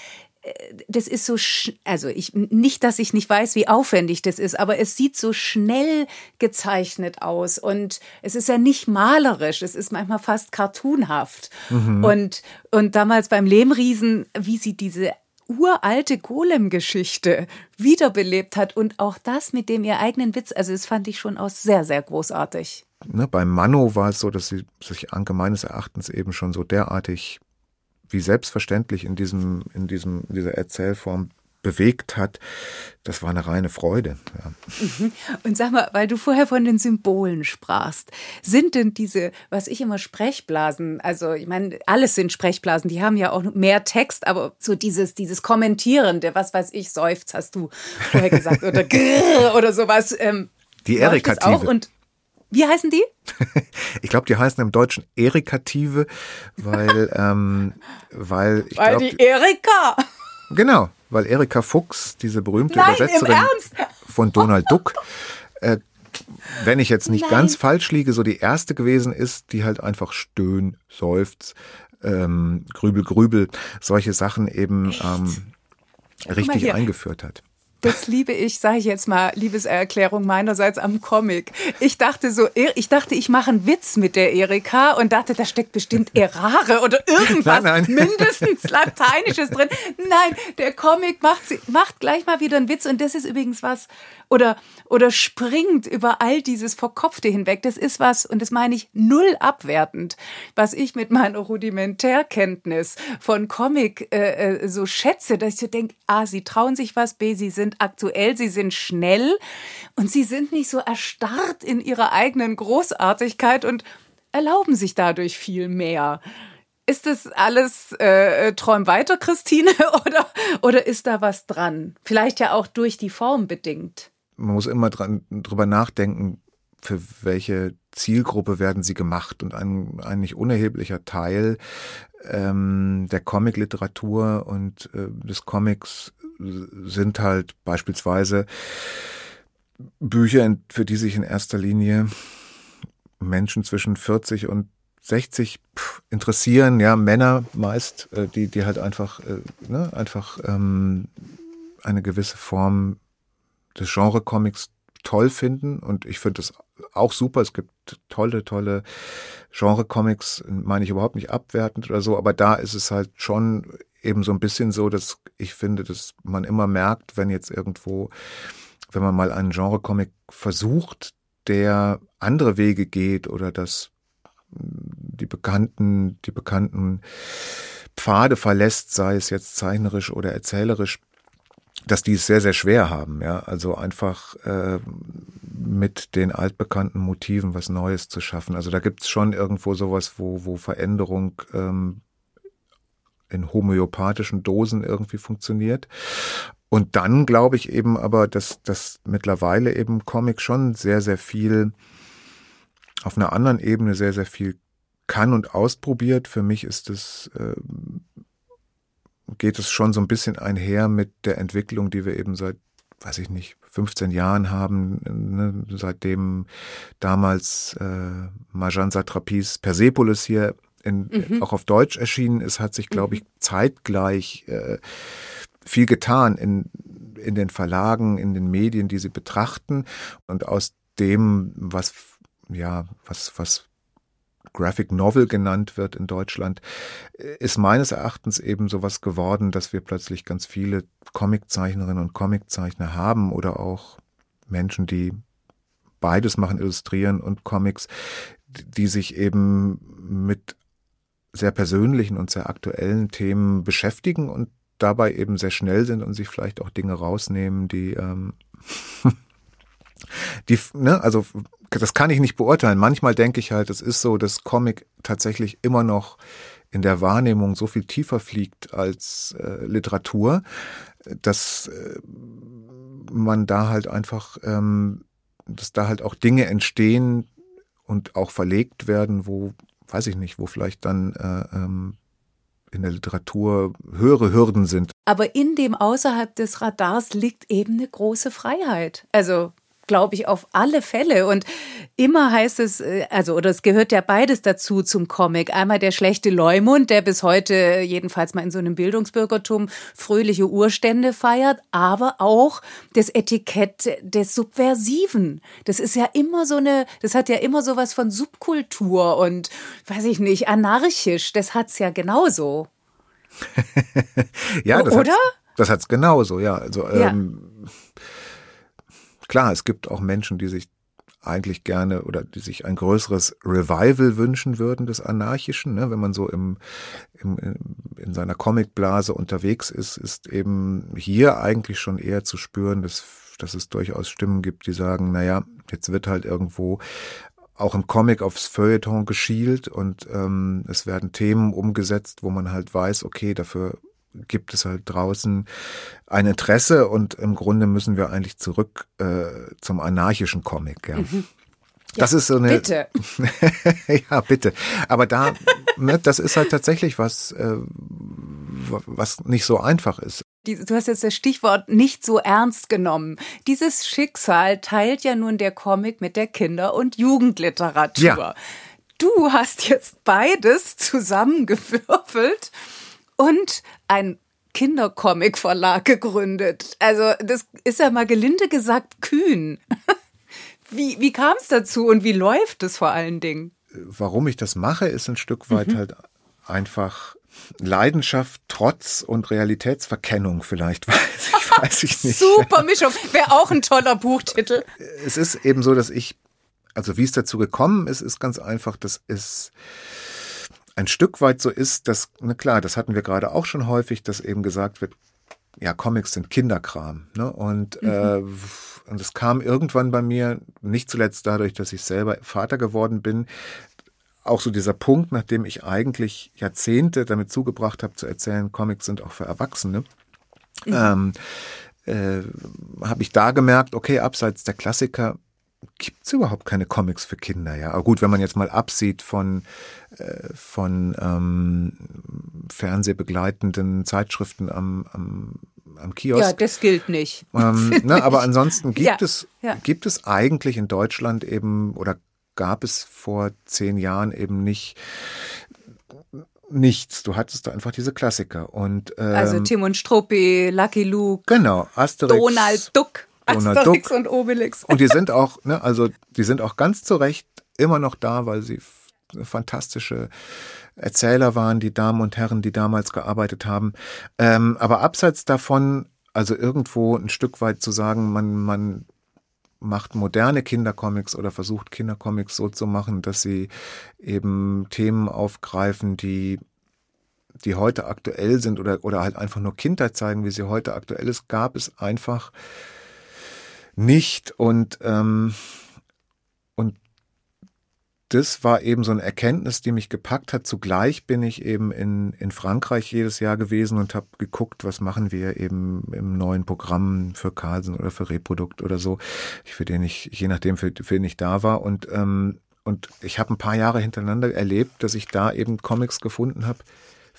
das ist so, also ich, nicht, dass ich nicht weiß, wie aufwendig das ist, aber es sieht so schnell gezeichnet aus und es ist ja nicht malerisch, es ist manchmal fast cartoonhaft. Mhm. Und, und damals beim Lehmriesen, wie sie diese uralte Golem-Geschichte wiederbelebt hat und auch das mit dem ihr eigenen Witz, also das fand ich schon auch sehr, sehr großartig. Ne, beim Mano war es so, dass sie sich Anke meines Erachtens eben schon so derartig wie selbstverständlich in diesem, in diesem, in dieser Erzählform bewegt hat, das war eine reine Freude. Ja. Mhm. Und sag mal, weil du vorher von den Symbolen sprachst, sind denn diese, was ich immer Sprechblasen, also ich meine, alles sind Sprechblasen, die haben ja auch mehr Text, aber so dieses, dieses Kommentierende, was weiß ich, Seufz hast du vorher gesagt, oder Grrr oder sowas. Ähm, die Erikative. Wie heißen die? ich glaube, die heißen im Deutschen Erikative, weil, ähm, weil ich Weil glaub, die Erika. Genau, weil Erika Fuchs, diese berühmte Nein, Übersetzerin von Donald Duck, äh, wenn ich jetzt nicht Nein. ganz falsch liege, so die erste gewesen ist, die halt einfach stöhn, seufzt, ähm, grübel, grübel, solche Sachen eben ähm, richtig eingeführt hat. Das liebe ich, sage ich jetzt mal, Liebeserklärung meinerseits am Comic. Ich dachte so, ich dachte, ich mache einen Witz mit der Erika und dachte, da steckt bestimmt Errare oder irgendwas Nein, nein. mindestens Lateinisches drin. Nein, der Comic macht, macht gleich mal wieder einen Witz und das ist übrigens was, oder, oder springt über all dieses Verkopfte hinweg. Das ist was, und das meine ich null abwertend, was ich mit meiner Rudimentärkenntnis von Comic äh, äh so schätze, dass ich so denke, A, sie trauen sich was, B, sie sind aktuell, sie sind schnell und sie sind nicht so erstarrt in ihrer eigenen Großartigkeit und erlauben sich dadurch viel mehr. Ist das alles äh, Träum weiter, Christine, oder, oder ist da was dran? Vielleicht ja auch durch die Form bedingt man muss immer dran, drüber nachdenken, für welche Zielgruppe werden sie gemacht. Und ein, ein nicht unerheblicher Teil ähm, der Comicliteratur und äh, des Comics sind halt beispielsweise Bücher, für die sich in erster Linie Menschen zwischen 40 und 60 interessieren, ja, Männer meist, äh, die, die halt einfach, äh, ne, einfach ähm, eine gewisse Form des Genre-Comics toll finden und ich finde das auch super. Es gibt tolle, tolle Genre-Comics, meine ich überhaupt nicht abwertend oder so, aber da ist es halt schon eben so ein bisschen so, dass ich finde, dass man immer merkt, wenn jetzt irgendwo, wenn man mal einen Genre-Comic versucht, der andere Wege geht oder dass die bekannten, die bekannten Pfade verlässt, sei es jetzt zeichnerisch oder erzählerisch, dass die es sehr, sehr schwer haben, ja. Also einfach äh, mit den altbekannten Motiven was Neues zu schaffen. Also da gibt's schon irgendwo sowas, wo, wo Veränderung ähm, in homöopathischen Dosen irgendwie funktioniert. Und dann glaube ich eben aber, dass, dass mittlerweile eben Comic schon sehr, sehr viel auf einer anderen Ebene sehr, sehr viel kann und ausprobiert. Für mich ist es äh, geht es schon so ein bisschen einher mit der Entwicklung, die wir eben seit, weiß ich nicht, 15 Jahren haben, ne, seitdem damals äh, Marjan Satrapis Persepolis hier in, mhm. auch auf Deutsch erschienen ist, hat sich, glaube ich, mhm. zeitgleich äh, viel getan in, in den Verlagen, in den Medien, die sie betrachten. Und aus dem, was, ja, was, was Graphic Novel genannt wird in Deutschland, ist meines Erachtens eben sowas geworden, dass wir plötzlich ganz viele Comiczeichnerinnen und Comiczeichner haben oder auch Menschen, die beides machen, Illustrieren und Comics, die sich eben mit sehr persönlichen und sehr aktuellen Themen beschäftigen und dabei eben sehr schnell sind und sich vielleicht auch Dinge rausnehmen, die ähm, die, ne, also das kann ich nicht beurteilen. Manchmal denke ich halt, es ist so, dass Comic tatsächlich immer noch in der Wahrnehmung so viel tiefer fliegt als äh, Literatur, dass äh, man da halt einfach, ähm, dass da halt auch Dinge entstehen und auch verlegt werden, wo, weiß ich nicht, wo vielleicht dann äh, ähm, in der Literatur höhere Hürden sind. Aber in dem außerhalb des Radars liegt eben eine große Freiheit. Also glaube ich, auf alle Fälle. Und immer heißt es, äh, also, oder es gehört ja beides dazu zum Comic. Einmal der schlechte Leumund, der bis heute, jedenfalls mal in so einem Bildungsbürgertum, fröhliche Urstände feiert, aber auch das Etikett des Subversiven. Das ist ja immer so eine, das hat ja immer so was von Subkultur und, weiß ich nicht, anarchisch. Das hat es ja genauso. ja, das oder? Hat's, das hat's genauso, ja. Also, ja. Ähm, Klar, es gibt auch Menschen, die sich eigentlich gerne oder die sich ein größeres Revival wünschen würden des Anarchischen. Ne? Wenn man so im, im, in seiner Comicblase unterwegs ist, ist eben hier eigentlich schon eher zu spüren, dass, dass es durchaus Stimmen gibt, die sagen, naja, jetzt wird halt irgendwo auch im Comic aufs Feuilleton geschielt und ähm, es werden Themen umgesetzt, wo man halt weiß, okay, dafür gibt es halt draußen ein Interesse und im Grunde müssen wir eigentlich zurück äh, zum anarchischen Comic. Ja. Mhm. Das ja, ist so eine. Bitte. ja, bitte. Aber da, ne, das ist halt tatsächlich was, äh, was nicht so einfach ist. Du hast jetzt das Stichwort nicht so ernst genommen. Dieses Schicksal teilt ja nun der Comic mit der Kinder- und Jugendliteratur. Ja. Du hast jetzt beides zusammengewürfelt und ein Kindercomic-Verlag gegründet. Also das ist ja mal gelinde gesagt kühn. Wie, wie kam es dazu und wie läuft es vor allen Dingen? Warum ich das mache, ist ein Stück weit mhm. halt einfach Leidenschaft, Trotz und Realitätsverkennung vielleicht, weiß ich, weiß ich nicht. Super Mischung, wäre auch ein toller Buchtitel. Es ist eben so, dass ich, also wie es dazu gekommen ist, ist ganz einfach, das ist ein Stück weit so ist, dass, na klar, das hatten wir gerade auch schon häufig, dass eben gesagt wird, ja, Comics sind Kinderkram. Ne? Und, mhm. äh, und es kam irgendwann bei mir, nicht zuletzt dadurch, dass ich selber Vater geworden bin, auch so dieser Punkt, nachdem ich eigentlich Jahrzehnte damit zugebracht habe, zu erzählen, Comics sind auch für Erwachsene, mhm. ähm, äh, habe ich da gemerkt, okay, abseits der Klassiker gibt es überhaupt keine Comics für Kinder, ja. Aber gut, wenn man jetzt mal absieht von, äh, von ähm, fernsehbegleitenden Zeitschriften am, am, am Kiosk. Ja, das gilt nicht. Ähm, ne, aber ansonsten gibt ja, es, ja. gibt es eigentlich in Deutschland eben oder gab es vor zehn Jahren eben nicht nichts. Du hattest da einfach diese Klassiker. Und, ähm, also Tim und Struppi, Lucky Luke. Genau, Asterix. Donald Duck. Donald Asterix Duck. und Obelix. Und die sind auch, ne, also die sind auch ganz zu Recht immer noch da, weil sie fantastische Erzähler waren, die Damen und Herren, die damals gearbeitet haben. Ähm, aber abseits davon, also irgendwo ein Stück weit zu sagen, man, man macht moderne Kindercomics oder versucht Kindercomics so zu machen, dass sie eben Themen aufgreifen, die die heute aktuell sind oder, oder halt einfach nur Kindheit zeigen, wie sie heute aktuell ist, gab es einfach nicht. Und, ähm, und das war eben so eine Erkenntnis, die mich gepackt hat. Zugleich bin ich eben in, in Frankreich jedes Jahr gewesen und habe geguckt, was machen wir eben im neuen Programm für Carlsen oder für Reprodukt oder so, für den ich, je nachdem, für, für den ich da war. Und, ähm, und ich habe ein paar Jahre hintereinander erlebt, dass ich da eben Comics gefunden habe,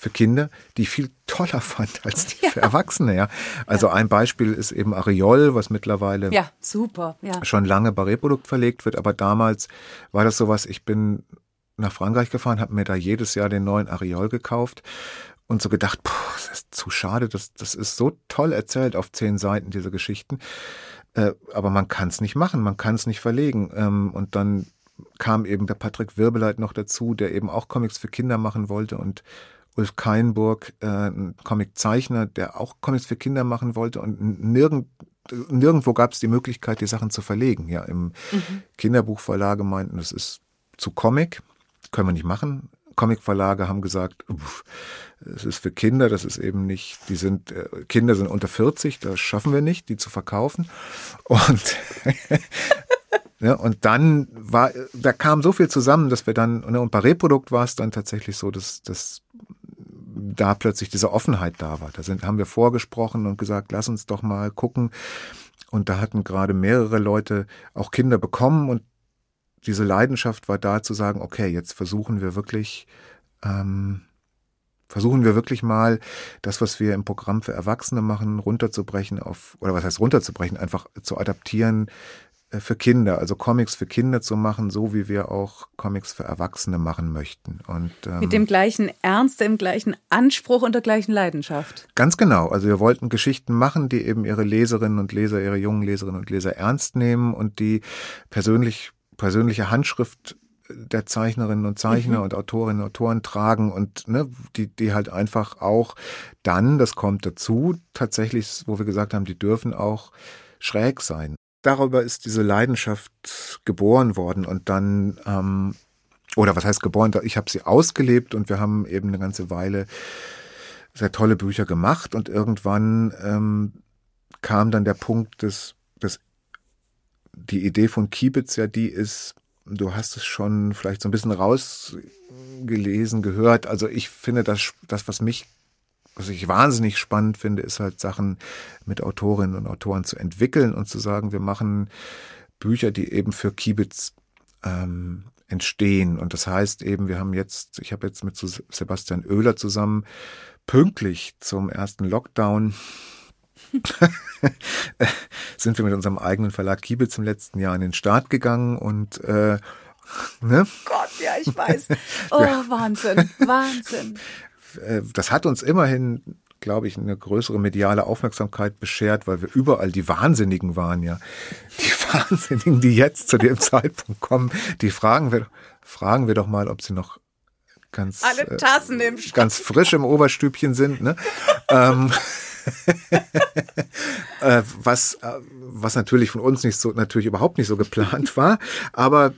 für Kinder, die ich viel toller fand als die ja. für Erwachsene. Ja. Also ja. ein Beispiel ist eben Ariol, was mittlerweile ja, super, ja. schon lange bei Reprodukt verlegt wird. Aber damals war das sowas, ich bin nach Frankreich gefahren, habe mir da jedes Jahr den neuen Ariol gekauft und so gedacht, puh, das ist zu schade, das, das ist so toll erzählt auf zehn Seiten, diese Geschichten. Äh, aber man kann es nicht machen, man kann es nicht verlegen. Ähm, und dann kam eben der Patrick Wirbeleit noch dazu, der eben auch Comics für Kinder machen wollte und Ulf Keinburg, äh, ein Comiczeichner, der auch Comics für Kinder machen wollte und nirgend, nirgendwo gab es die Möglichkeit, die Sachen zu verlegen. Ja, im mhm. Kinderbuchverlage meinten, das ist zu Comic, können wir nicht machen. Comicverlage haben gesagt, es ist für Kinder, das ist eben nicht, die sind, äh, Kinder sind unter 40, das schaffen wir nicht, die zu verkaufen. Und Ja, und dann war, da kam so viel zusammen, dass wir dann, ne, und bei Reprodukt war es dann tatsächlich so, dass, dass da plötzlich diese Offenheit da war. Da sind, haben wir vorgesprochen und gesagt, lass uns doch mal gucken. Und da hatten gerade mehrere Leute auch Kinder bekommen und diese Leidenschaft war da zu sagen, okay, jetzt versuchen wir wirklich, ähm, versuchen wir wirklich mal das, was wir im Programm für Erwachsene machen, runterzubrechen auf, oder was heißt runterzubrechen, einfach zu adaptieren für Kinder, also Comics für Kinder zu machen, so wie wir auch Comics für Erwachsene machen möchten. Und, ähm, Mit dem gleichen Ernst, dem gleichen Anspruch und der gleichen Leidenschaft. Ganz genau. Also wir wollten Geschichten machen, die eben ihre Leserinnen und Leser, ihre jungen Leserinnen und Leser ernst nehmen und die persönlich, persönliche Handschrift der Zeichnerinnen und Zeichner mhm. und Autorinnen und Autoren tragen und ne, die, die halt einfach auch dann, das kommt dazu, tatsächlich, wo wir gesagt haben, die dürfen auch schräg sein darüber ist diese Leidenschaft geboren worden und dann, ähm, oder was heißt geboren? Ich habe sie ausgelebt und wir haben eben eine ganze Weile sehr tolle Bücher gemacht und irgendwann ähm, kam dann der Punkt, dass, dass die Idee von Kiebitz ja die ist, du hast es schon vielleicht so ein bisschen rausgelesen, gehört. Also ich finde, das, das was mich was ich wahnsinnig spannend finde, ist halt Sachen mit Autorinnen und Autoren zu entwickeln und zu sagen, wir machen Bücher, die eben für Kiebitz ähm, entstehen. Und das heißt eben, wir haben jetzt, ich habe jetzt mit Sebastian Oehler zusammen pünktlich zum ersten Lockdown sind wir mit unserem eigenen Verlag Kiebitz im letzten Jahr in den Start gegangen und äh, Ne? Gott, ja, ich weiß. Oh, Wahnsinn, Wahnsinn. Äh, das hat uns immerhin, glaube ich, eine größere mediale Aufmerksamkeit beschert, weil wir überall die Wahnsinnigen waren, ja. Die Wahnsinnigen, die jetzt zu dem Zeitpunkt kommen, die fragen wir, fragen wir doch mal, ob sie noch ganz, Alle Tassen im äh, ganz frisch im Oberstübchen sind, ne? ähm, äh, was, äh, was natürlich von uns nicht so, natürlich überhaupt nicht so geplant war. Aber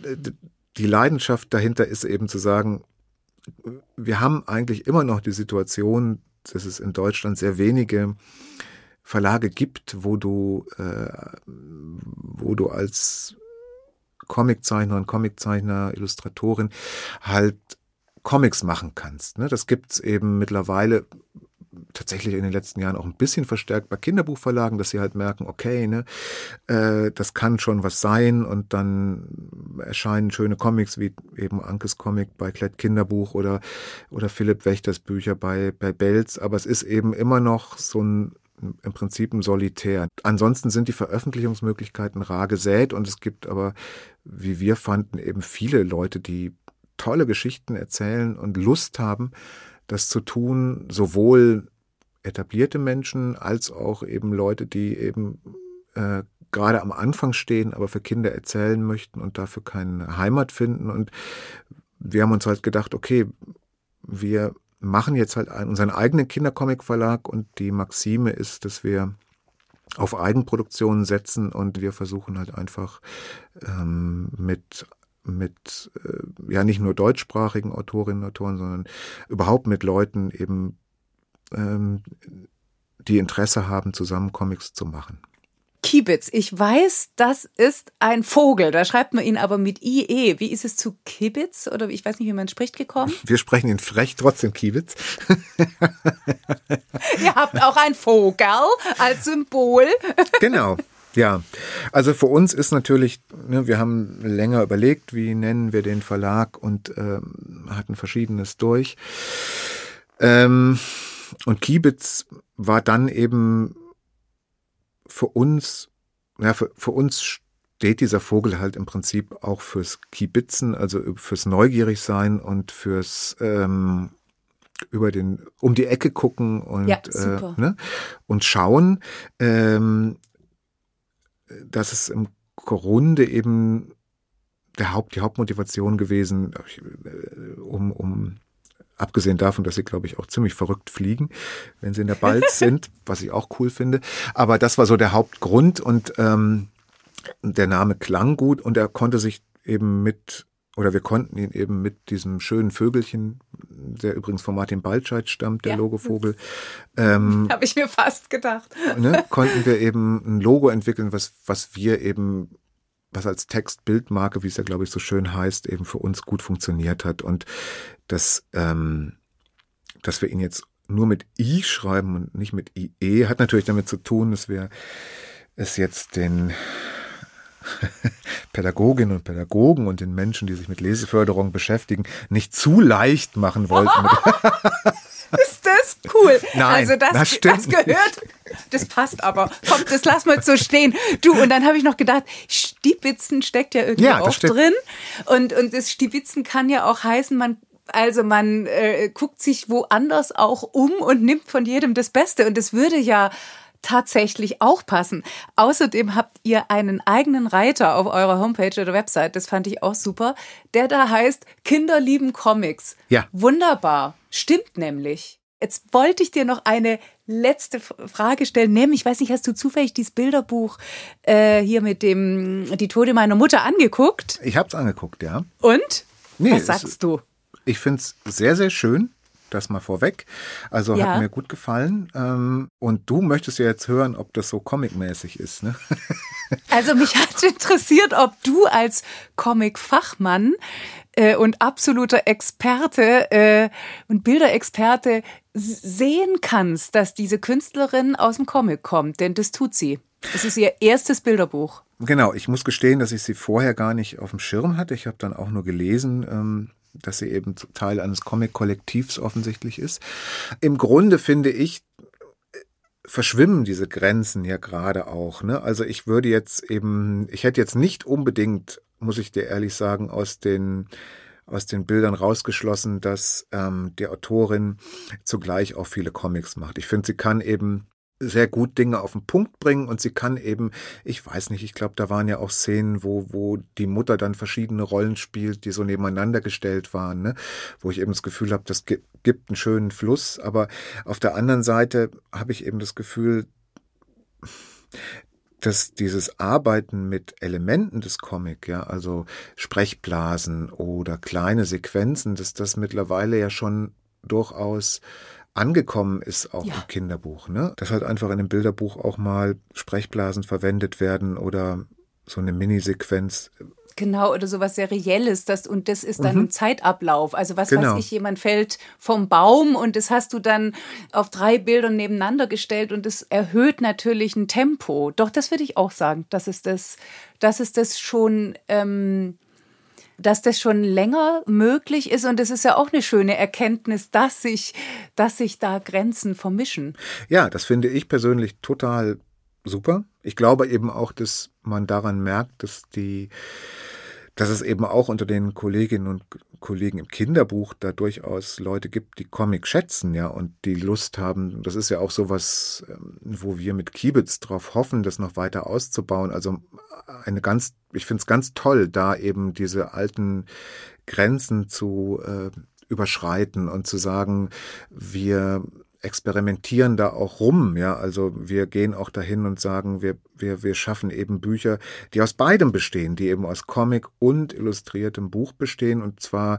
die Leidenschaft dahinter ist eben zu sagen, wir haben eigentlich immer noch die Situation, dass es in Deutschland sehr wenige Verlage gibt, wo du, äh, wo du als Comiczeichner und Comiczeichner, Illustratorin halt Comics machen kannst. Ne? Das gibt's eben mittlerweile tatsächlich in den letzten Jahren auch ein bisschen verstärkt bei Kinderbuchverlagen, dass sie halt merken, okay, ne, äh, das kann schon was sein und dann erscheinen schöne Comics wie eben Ankes Comic bei Klett Kinderbuch oder oder Philipp Wächters Bücher bei bei Belz, aber es ist eben immer noch so ein im Prinzip ein Solitär. Ansonsten sind die Veröffentlichungsmöglichkeiten rar gesät und es gibt aber, wie wir fanden, eben viele Leute, die tolle Geschichten erzählen und Lust haben, das zu tun, sowohl etablierte Menschen als auch eben Leute, die eben äh, gerade am Anfang stehen, aber für Kinder erzählen möchten und dafür keine Heimat finden. Und wir haben uns halt gedacht, okay, wir machen jetzt halt unseren eigenen Kindercomic-Verlag und die Maxime ist, dass wir auf Eigenproduktionen setzen und wir versuchen halt einfach ähm, mit mit äh, ja nicht nur deutschsprachigen Autorinnen und Autoren, sondern überhaupt mit Leuten eben, ähm, die Interesse haben, zusammen Comics zu machen. Kibitz. Ich weiß, das ist ein Vogel. Da schreibt man ihn aber mit IE. Wie ist es zu Kibitz? Oder ich weiß nicht, wie man spricht, gekommen? Wir sprechen ihn frech, trotzdem Kibitz. Ihr habt auch ein Vogel als Symbol. Genau. Ja, also für uns ist natürlich, ne, wir haben länger überlegt, wie nennen wir den Verlag und ähm, hatten verschiedenes durch. Ähm, und Kiebitz war dann eben für uns, ja, für, für uns steht dieser Vogel halt im Prinzip auch fürs Kiebitzen, also fürs Neugierigsein und fürs ähm, über den um die Ecke gucken und ja, äh, ne, und schauen. Ähm, dass es im Grunde eben der Haupt, die Hauptmotivation gewesen, äh, um, um abgesehen davon, dass sie, glaube ich, auch ziemlich verrückt fliegen, wenn sie in der Balz sind, was ich auch cool finde. Aber das war so der Hauptgrund und ähm, der Name klang gut und er konnte sich eben mit oder wir konnten ihn eben mit diesem schönen Vögelchen, der übrigens von Martin Baltscheid stammt, der ja, Logovogel. Ähm, Habe ich mir fast gedacht. Ne, konnten wir eben ein Logo entwickeln, was, was wir eben, was als Text-Bildmarke, wie es ja, glaube ich, so schön heißt, eben für uns gut funktioniert hat. Und das, ähm, dass wir ihn jetzt nur mit I schreiben und nicht mit IE, hat natürlich damit zu tun, dass wir es jetzt den Pädagoginnen und Pädagogen und den Menschen, die sich mit Leseförderung beschäftigen, nicht zu leicht machen wollten. Ist das cool? Nein, also das, das, stimmt das gehört. Das passt aber. Komm, das lass mal so stehen. Du, und dann habe ich noch gedacht, Stiebitzen steckt ja irgendwie ja, auch stimmt. drin. Und, und das Stiebitzen kann ja auch heißen, man also man äh, guckt sich woanders auch um und nimmt von jedem das Beste. Und das würde ja tatsächlich auch passen. Außerdem habt ihr einen eigenen Reiter auf eurer Homepage oder Website, das fand ich auch super, der da heißt Kinder lieben Comics. Ja. Wunderbar. Stimmt nämlich. Jetzt wollte ich dir noch eine letzte Frage stellen, nämlich, ich weiß nicht, hast du zufällig dieses Bilderbuch äh, hier mit dem Die Tode meiner Mutter angeguckt? Ich habe es angeguckt, ja. Und? Nee, Was sagst du? Ich finde es sehr, sehr schön das mal vorweg. Also ja. hat mir gut gefallen. Ähm, und du möchtest ja jetzt hören, ob das so comicmäßig ist, ne? Also mich hat interessiert, ob du als Comic-Fachmann äh, und absoluter Experte äh, und Bilderexperte sehen kannst, dass diese Künstlerin aus dem Comic kommt, denn das tut sie. Es ist ihr erstes Bilderbuch. Genau, ich muss gestehen, dass ich sie vorher gar nicht auf dem Schirm hatte. Ich habe dann auch nur gelesen, ähm, dass sie eben Teil eines Comic-Kollektivs offensichtlich ist. Im Grunde finde ich, verschwimmen diese Grenzen ja gerade auch. Ne? Also ich würde jetzt eben, ich hätte jetzt nicht unbedingt, muss ich dir ehrlich sagen, aus den aus den Bildern rausgeschlossen, dass ähm, die Autorin zugleich auch viele Comics macht. Ich finde, sie kann eben sehr gut Dinge auf den Punkt bringen und sie kann eben, ich weiß nicht, ich glaube, da waren ja auch Szenen, wo, wo die Mutter dann verschiedene Rollen spielt, die so nebeneinander gestellt waren, ne? wo ich eben das Gefühl habe, das gibt einen schönen Fluss, aber auf der anderen Seite habe ich eben das Gefühl, dass dieses Arbeiten mit Elementen des Comic, ja, also Sprechblasen oder kleine Sequenzen, dass das mittlerweile ja schon durchaus angekommen ist auch ja. im Kinderbuch, ne? Dass halt einfach in dem Bilderbuch auch mal Sprechblasen verwendet werden oder so eine Minisequenz. Genau, oder sowas Serielles, das, und das ist dann mhm. ein Zeitablauf. Also was genau. weiß ich, jemand fällt vom Baum und das hast du dann auf drei Bildern nebeneinander gestellt und das erhöht natürlich ein Tempo. Doch, das würde ich auch sagen. Das ist das, das ist das schon ähm, dass das schon länger möglich ist und es ist ja auch eine schöne Erkenntnis, dass sich, dass sich da Grenzen vermischen. Ja, das finde ich persönlich total super. Ich glaube eben auch, dass man daran merkt, dass die dass es eben auch unter den Kolleginnen und Kollegen im Kinderbuch da durchaus Leute gibt, die Comic schätzen, ja, und die Lust haben. Das ist ja auch sowas, ähm, wo wir mit Kiebitz drauf hoffen, das noch weiter auszubauen. Also eine ganz, ich finde es ganz toll, da eben diese alten Grenzen zu äh, überschreiten und zu sagen, wir experimentieren da auch rum, ja. Also wir gehen auch dahin und sagen, wir, wir, wir schaffen eben Bücher, die aus beidem bestehen, die eben aus Comic und illustriertem Buch bestehen und zwar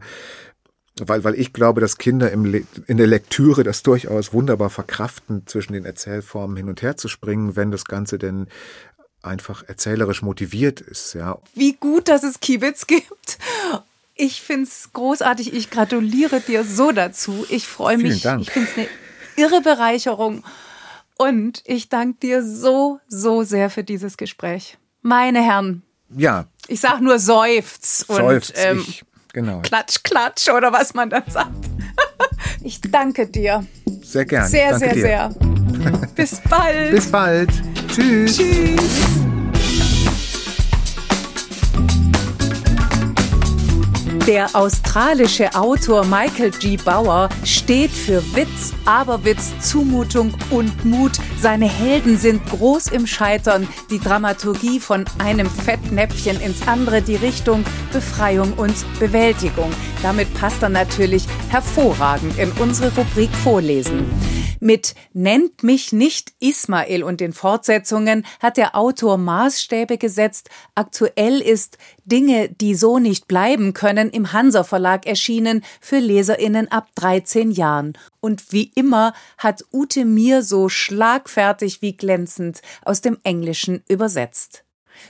weil, weil ich glaube, dass Kinder im in der Lektüre das durchaus wunderbar verkraften, zwischen den Erzählformen hin und her zu springen, wenn das Ganze denn einfach erzählerisch motiviert ist, ja. Wie gut, dass es Kiebitz gibt. Ich finde es großartig. Ich gratuliere dir so dazu. Ich freue mich. Vielen Dank. Ich finde es eine irre Bereicherung. Und ich danke dir so, so sehr für dieses Gespräch. Meine Herren. Ja. Ich sag nur Seufz, Seufz und ähm, ich, genau. Klatsch, Klatsch oder was man dann sagt. Ich danke dir. Sehr gern. Sehr, sehr, dir. sehr. Bis bald. Bis bald. Tschüss. Tschüss. Der australische Autor Michael G. Bauer steht für Witz, Aberwitz, Zumutung und Mut. Seine Helden sind groß im Scheitern, die Dramaturgie von einem Fettnäpfchen ins andere, die Richtung Befreiung und Bewältigung. Damit passt er natürlich hervorragend in unsere Rubrik Vorlesen. Mit Nennt mich nicht Ismail und den Fortsetzungen hat der Autor Maßstäbe gesetzt. Aktuell ist Dinge, die so nicht bleiben können, im Hansa Verlag erschienen für Leserinnen ab 13 Jahren. Und wie immer hat Ute mir so schlagfertig wie glänzend aus dem Englischen übersetzt.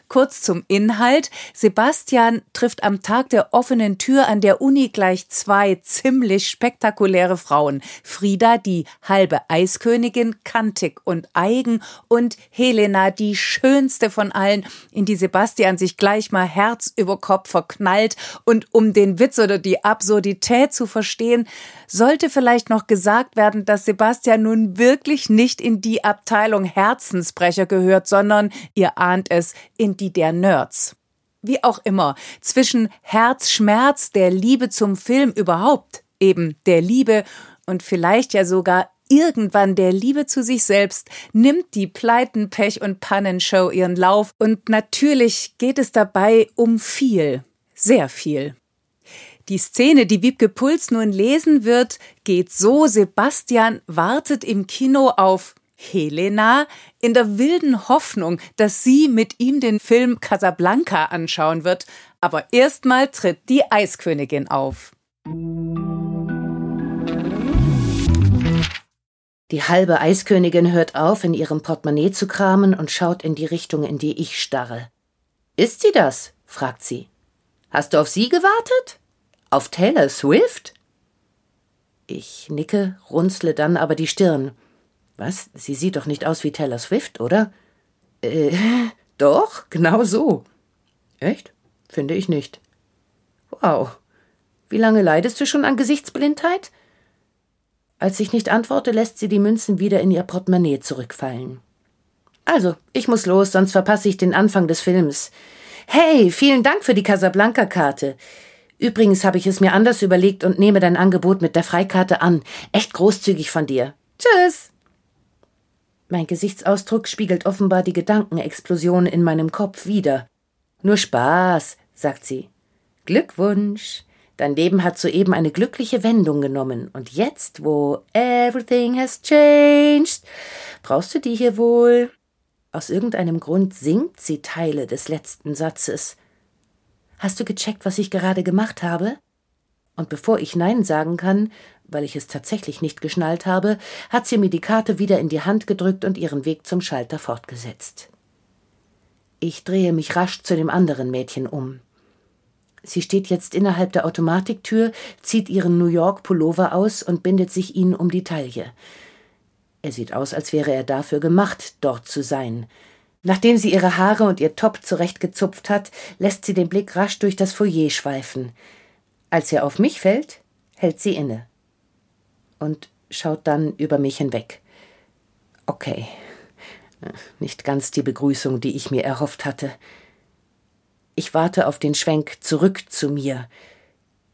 Kurz zum Inhalt. Sebastian trifft am Tag der offenen Tür an der Uni gleich zwei ziemlich spektakuläre Frauen. Frieda, die halbe Eiskönigin, kantig und eigen, und Helena, die schönste von allen, in die Sebastian sich gleich mal Herz über Kopf verknallt. Und um den Witz oder die Absurdität zu verstehen, sollte vielleicht noch gesagt werden, dass Sebastian nun wirklich nicht in die Abteilung Herzensbrecher gehört, sondern, ihr ahnt es, in die der Nerds. Wie auch immer, zwischen Herzschmerz, der Liebe zum Film überhaupt, eben der Liebe und vielleicht ja sogar irgendwann der Liebe zu sich selbst nimmt die Pleiten, Pech und Pannenshow ihren Lauf und natürlich geht es dabei um viel, sehr viel. Die Szene, die Wiebke Puls nun lesen wird, geht so, Sebastian wartet im Kino auf Helena in der wilden Hoffnung, dass sie mit ihm den Film Casablanca anschauen wird. Aber erstmal tritt die Eiskönigin auf. Die halbe Eiskönigin hört auf, in ihrem Portemonnaie zu kramen und schaut in die Richtung, in die ich starre. Ist sie das? fragt sie. Hast du auf sie gewartet? Auf Taylor Swift? Ich nicke, runzle dann aber die Stirn. Was? Sie sieht doch nicht aus wie Taylor Swift, oder? Äh, doch, genau so. Echt? Finde ich nicht. Wow. Wie lange leidest du schon an Gesichtsblindheit? Als ich nicht antworte, lässt sie die Münzen wieder in ihr Portemonnaie zurückfallen. Also, ich muss los, sonst verpasse ich den Anfang des Films. Hey, vielen Dank für die Casablanca-Karte. Übrigens habe ich es mir anders überlegt und nehme dein Angebot mit der Freikarte an. Echt großzügig von dir. Tschüss. Mein Gesichtsausdruck spiegelt offenbar die Gedankenexplosion in meinem Kopf wider. Nur Spaß, sagt sie. Glückwunsch. Dein Leben hat soeben eine glückliche Wendung genommen. Und jetzt, wo everything has changed, brauchst du die hier wohl? Aus irgendeinem Grund singt sie Teile des letzten Satzes. Hast du gecheckt, was ich gerade gemacht habe? Und bevor ich Nein sagen kann, weil ich es tatsächlich nicht geschnallt habe, hat sie mir die Karte wieder in die Hand gedrückt und ihren Weg zum Schalter fortgesetzt. Ich drehe mich rasch zu dem anderen Mädchen um. Sie steht jetzt innerhalb der Automatiktür, zieht ihren New York Pullover aus und bindet sich ihn um die Taille. Er sieht aus, als wäre er dafür gemacht, dort zu sein. Nachdem sie ihre Haare und ihr Top zurechtgezupft hat, lässt sie den Blick rasch durch das Foyer schweifen. Als er auf mich fällt, hält sie inne und schaut dann über mich hinweg. Okay, nicht ganz die Begrüßung, die ich mir erhofft hatte. Ich warte auf den Schwenk zurück zu mir.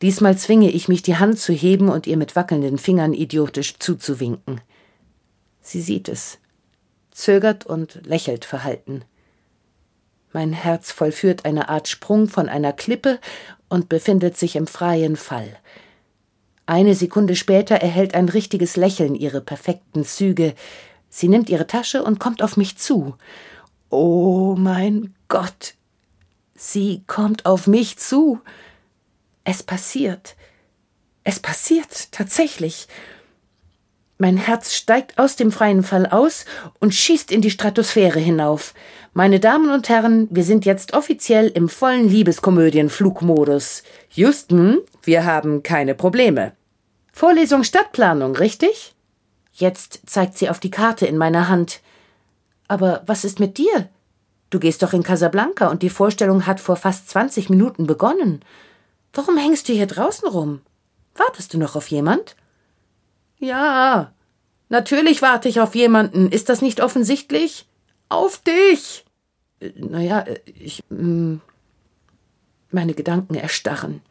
Diesmal zwinge ich mich, die Hand zu heben und ihr mit wackelnden Fingern idiotisch zuzuwinken. Sie sieht es zögert und lächelt verhalten. Mein Herz vollführt eine Art Sprung von einer Klippe und befindet sich im freien Fall. Eine Sekunde später erhält ein richtiges Lächeln ihre perfekten Züge. Sie nimmt ihre Tasche und kommt auf mich zu. Oh mein Gott. Sie kommt auf mich zu. Es passiert. Es passiert tatsächlich. Mein Herz steigt aus dem freien Fall aus und schießt in die Stratosphäre hinauf. Meine Damen und Herren, wir sind jetzt offiziell im vollen Liebeskomödien-Flugmodus. Houston, wir haben keine Probleme. Vorlesung Stadtplanung, richtig? Jetzt zeigt sie auf die Karte in meiner Hand. Aber was ist mit dir? Du gehst doch in Casablanca und die Vorstellung hat vor fast 20 Minuten begonnen. Warum hängst du hier draußen rum? Wartest du noch auf jemand? Ja, natürlich warte ich auf jemanden. Ist das nicht offensichtlich? Auf dich! Naja, ich. Hm, meine Gedanken erstarren.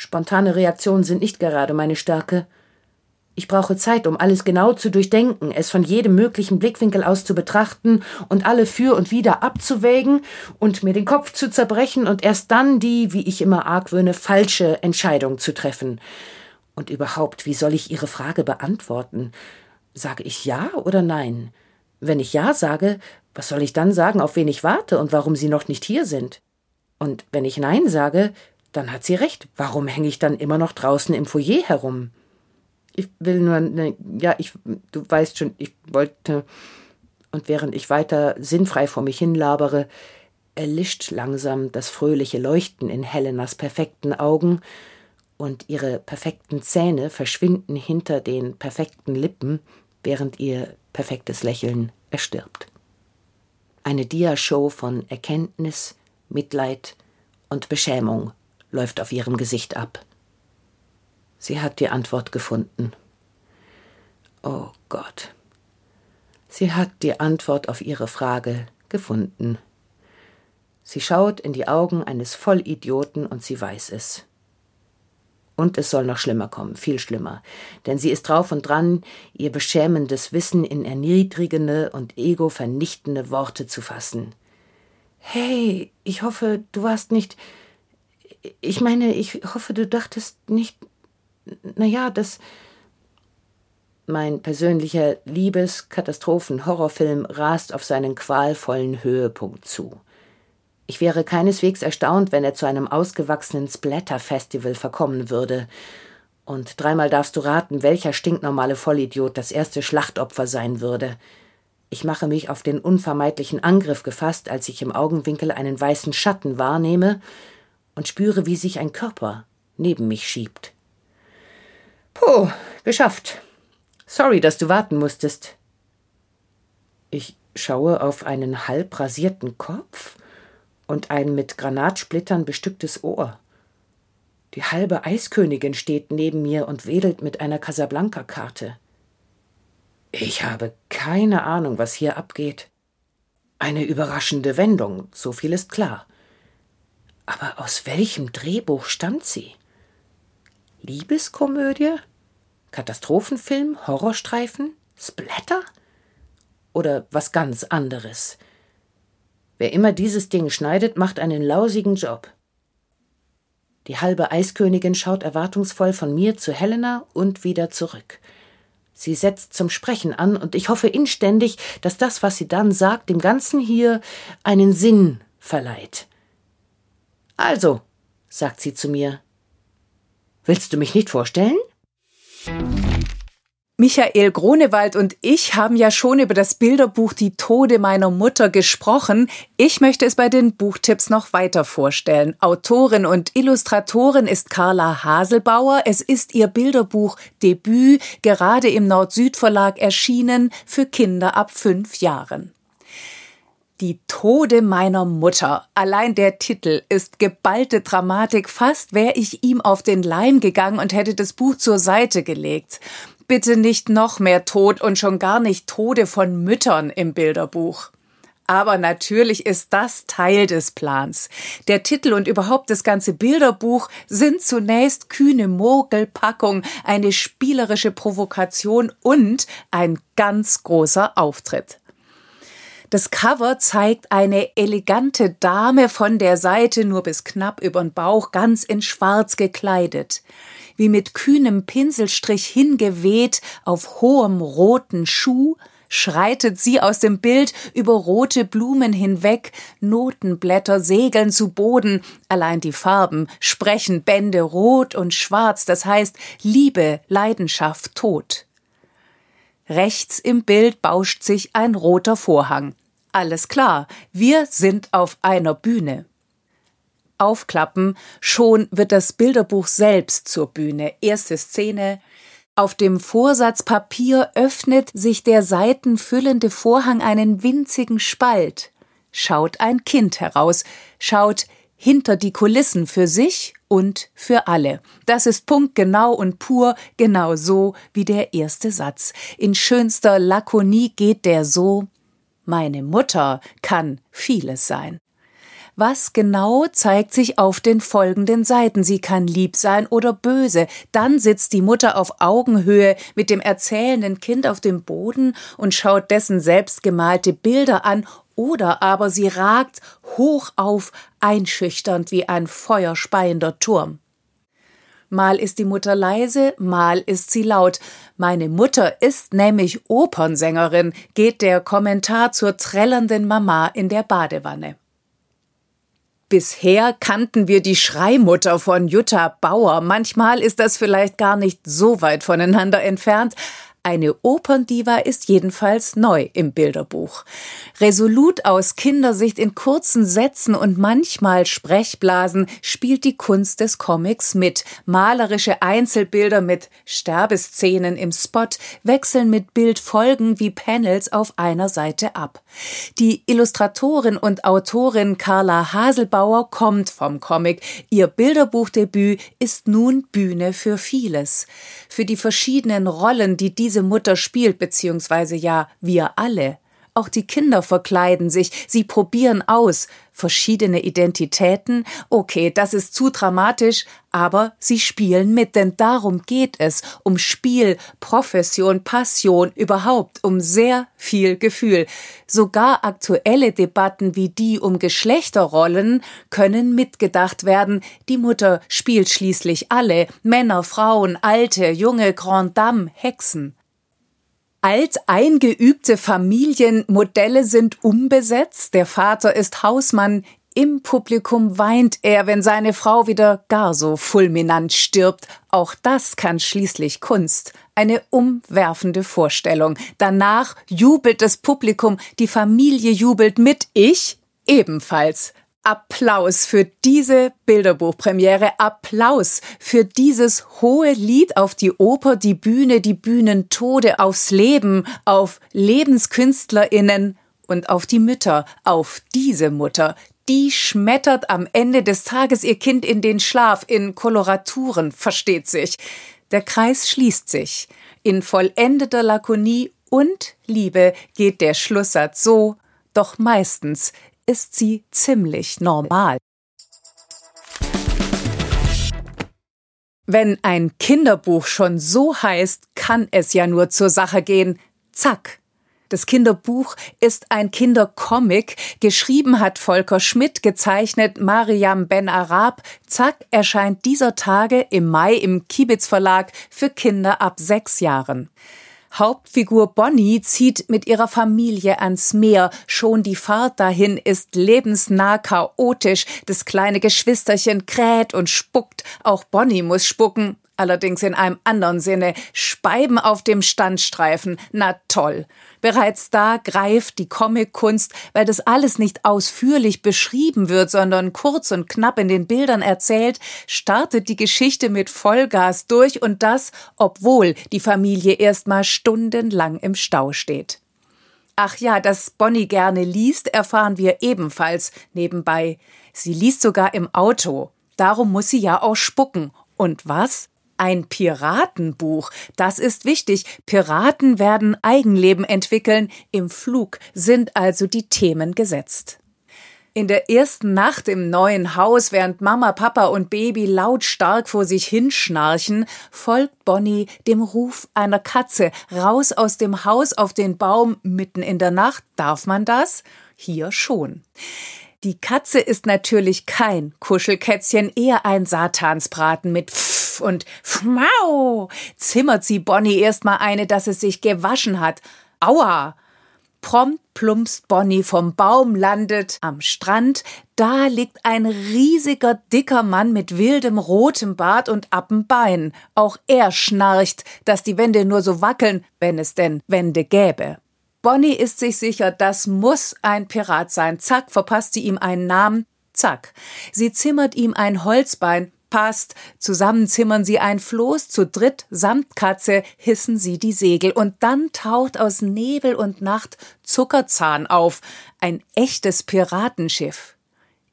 Spontane Reaktionen sind nicht gerade meine Stärke. Ich brauche Zeit, um alles genau zu durchdenken, es von jedem möglichen Blickwinkel aus zu betrachten und alle für und wider abzuwägen und mir den Kopf zu zerbrechen und erst dann die, wie ich immer argwöhne, falsche Entscheidung zu treffen. Und überhaupt, wie soll ich Ihre Frage beantworten? Sage ich ja oder nein? Wenn ich ja sage, was soll ich dann sagen, auf wen ich warte und warum Sie noch nicht hier sind? Und wenn ich nein sage, dann hat sie recht. Warum hänge ich dann immer noch draußen im Foyer herum? ich will nur, ne, ja, ich, du weißt schon, ich wollte. Und während ich weiter sinnfrei vor mich hinlabere, erlischt langsam das fröhliche Leuchten in Helenas perfekten Augen, und ihre perfekten Zähne verschwinden hinter den perfekten Lippen, während ihr perfektes Lächeln erstirbt. Eine Diashow von Erkenntnis, Mitleid und Beschämung läuft auf ihrem Gesicht ab. Sie hat die Antwort gefunden. Oh Gott. Sie hat die Antwort auf ihre Frage gefunden. Sie schaut in die Augen eines Vollidioten und sie weiß es. Und es soll noch schlimmer kommen, viel schlimmer. Denn sie ist drauf und dran, ihr beschämendes Wissen in erniedrigende und egovernichtende Worte zu fassen. Hey, ich hoffe, du warst nicht. Ich meine, ich hoffe, du dachtest nicht naja, das. Mein persönlicher Liebes-Katastrophen-Horrorfilm rast auf seinen qualvollen Höhepunkt zu. Ich wäre keineswegs erstaunt, wenn er zu einem ausgewachsenen Splatter-Festival verkommen würde. Und dreimal darfst du raten, welcher stinknormale Vollidiot das erste Schlachtopfer sein würde. Ich mache mich auf den unvermeidlichen Angriff gefasst, als ich im Augenwinkel einen weißen Schatten wahrnehme und spüre, wie sich ein Körper neben mich schiebt. Puh, geschafft. Sorry, dass du warten musstest. Ich schaue auf einen halb rasierten Kopf und ein mit Granatsplittern bestücktes Ohr. Die halbe Eiskönigin steht neben mir und wedelt mit einer Casablanca-Karte. Ich habe keine Ahnung, was hier abgeht. Eine überraschende Wendung, so viel ist klar. Aber aus welchem Drehbuch stammt sie? Liebeskomödie? Katastrophenfilm? Horrorstreifen? Splatter? Oder was ganz anderes? Wer immer dieses Ding schneidet, macht einen lausigen Job. Die halbe Eiskönigin schaut erwartungsvoll von mir zu Helena und wieder zurück. Sie setzt zum Sprechen an, und ich hoffe inständig, dass das, was sie dann sagt, dem Ganzen hier einen Sinn verleiht. Also, sagt sie zu mir, willst du mich nicht vorstellen? Michael Gronewald und ich haben ja schon über das Bilderbuch Die Tode meiner Mutter gesprochen. Ich möchte es bei den Buchtipps noch weiter vorstellen. Autorin und Illustratorin ist Carla Haselbauer. Es ist ihr Bilderbuch Debüt, gerade im Nord-Süd-Verlag erschienen, für Kinder ab fünf Jahren. Die Tode meiner Mutter. Allein der Titel ist geballte Dramatik. Fast wäre ich ihm auf den Leim gegangen und hätte das Buch zur Seite gelegt. Bitte nicht noch mehr Tod und schon gar nicht Tode von Müttern im Bilderbuch. Aber natürlich ist das Teil des Plans. Der Titel und überhaupt das ganze Bilderbuch sind zunächst kühne Mogelpackung, eine spielerische Provokation und ein ganz großer Auftritt. Das Cover zeigt eine elegante Dame von der Seite nur bis knapp übern Bauch, ganz in schwarz gekleidet. Wie mit kühnem Pinselstrich hingeweht auf hohem roten Schuh, schreitet sie aus dem Bild über rote Blumen hinweg, Notenblätter segeln zu Boden, allein die Farben sprechen Bände rot und schwarz, das heißt Liebe, Leidenschaft, Tod. Rechts im Bild bauscht sich ein roter Vorhang. Alles klar, wir sind auf einer Bühne. Aufklappen, schon wird das Bilderbuch selbst zur Bühne. Erste Szene. Auf dem Vorsatzpapier öffnet sich der seitenfüllende Vorhang einen winzigen Spalt. Schaut ein Kind heraus, schaut hinter die Kulissen für sich und für alle. Das ist punktgenau und pur genau so wie der erste Satz. In schönster Lakonie geht der so Meine Mutter kann vieles sein. Was genau zeigt sich auf den folgenden Seiten? Sie kann lieb sein oder böse. Dann sitzt die Mutter auf Augenhöhe mit dem erzählenden Kind auf dem Boden und schaut dessen selbstgemalte Bilder an oder aber sie ragt hoch auf, einschüchternd wie ein feuerspeiender Turm. Mal ist die Mutter leise, mal ist sie laut. Meine Mutter ist nämlich Opernsängerin, geht der Kommentar zur trällernden Mama in der Badewanne. Bisher kannten wir die Schreimutter von Jutta Bauer. Manchmal ist das vielleicht gar nicht so weit voneinander entfernt, eine Operndiva ist jedenfalls neu im Bilderbuch. Resolut aus Kindersicht in kurzen Sätzen und manchmal Sprechblasen spielt die Kunst des Comics mit. Malerische Einzelbilder mit Sterbeszenen im Spot wechseln mit Bildfolgen wie Panels auf einer Seite ab. Die Illustratorin und Autorin Carla Haselbauer kommt vom Comic. Ihr Bilderbuchdebüt ist nun Bühne für vieles. Für die verschiedenen Rollen, die diese Mutter spielt, beziehungsweise ja wir alle. Auch die Kinder verkleiden sich, sie probieren aus. Verschiedene Identitäten, okay, das ist zu dramatisch, aber sie spielen mit, denn darum geht es, um Spiel, Profession, Passion, überhaupt um sehr viel Gefühl. Sogar aktuelle Debatten wie die um Geschlechterrollen können mitgedacht werden. Die Mutter spielt schließlich alle, Männer, Frauen, alte, junge, Grand Dame, Hexen. Alteingeübte Familienmodelle sind umbesetzt. Der Vater ist Hausmann. Im Publikum weint er, wenn seine Frau wieder gar so fulminant stirbt. Auch das kann schließlich Kunst. Eine umwerfende Vorstellung. Danach jubelt das Publikum, die Familie jubelt mit, ich ebenfalls. Applaus für diese Bilderbuchpremiere, Applaus für dieses hohe Lied auf die Oper, die Bühne, die Bühnentode, aufs Leben, auf Lebenskünstlerinnen und auf die Mütter, auf diese Mutter, die schmettert am Ende des Tages ihr Kind in den Schlaf, in Koloraturen, versteht sich. Der Kreis schließt sich. In vollendeter Lakonie und Liebe geht der Schlusssatz so, doch meistens ist sie ziemlich normal. Wenn ein Kinderbuch schon so heißt, kann es ja nur zur Sache gehen. Zack. Das Kinderbuch ist ein Kindercomic. Geschrieben hat Volker Schmidt, gezeichnet Mariam Ben Arab. Zack erscheint dieser Tage im Mai im Kibitz Verlag für Kinder ab sechs Jahren. Hauptfigur Bonnie zieht mit ihrer Familie ans Meer. Schon die Fahrt dahin ist lebensnah chaotisch. Das kleine Geschwisterchen kräht und spuckt. Auch Bonnie muss spucken. Allerdings in einem anderen Sinne. Speiben auf dem Standstreifen. Na toll. Bereits da greift die Comic-Kunst, weil das alles nicht ausführlich beschrieben wird, sondern kurz und knapp in den Bildern erzählt, startet die Geschichte mit Vollgas durch und das, obwohl die Familie erstmal stundenlang im Stau steht. Ach ja, dass Bonnie gerne liest, erfahren wir ebenfalls nebenbei. Sie liest sogar im Auto. Darum muss sie ja auch spucken. Und was? Ein Piratenbuch. Das ist wichtig. Piraten werden Eigenleben entwickeln. Im Flug sind also die Themen gesetzt. In der ersten Nacht im neuen Haus, während Mama, Papa und Baby lautstark vor sich hinschnarchen, folgt Bonnie dem Ruf einer Katze raus aus dem Haus auf den Baum mitten in der Nacht. Darf man das? Hier schon. Die Katze ist natürlich kein Kuschelkätzchen, eher ein Satansbraten mit Pfff und Fmau zimmert sie Bonnie erstmal eine, dass es sich gewaschen hat. Aua! Prompt plumpst Bonnie vom Baum, landet am Strand. Da liegt ein riesiger, dicker Mann mit wildem rotem Bart und Appenbein. Auch er schnarcht, dass die Wände nur so wackeln, wenn es denn Wände gäbe. Bonnie ist sich sicher, das muss ein Pirat sein. Zack, verpasst sie ihm einen Namen. Zack. Sie zimmert ihm ein Holzbein passt. Zusammen zimmern sie ein Floß, zu dritt samt Katze hissen sie die Segel und dann taucht aus Nebel und Nacht Zuckerzahn auf, ein echtes Piratenschiff.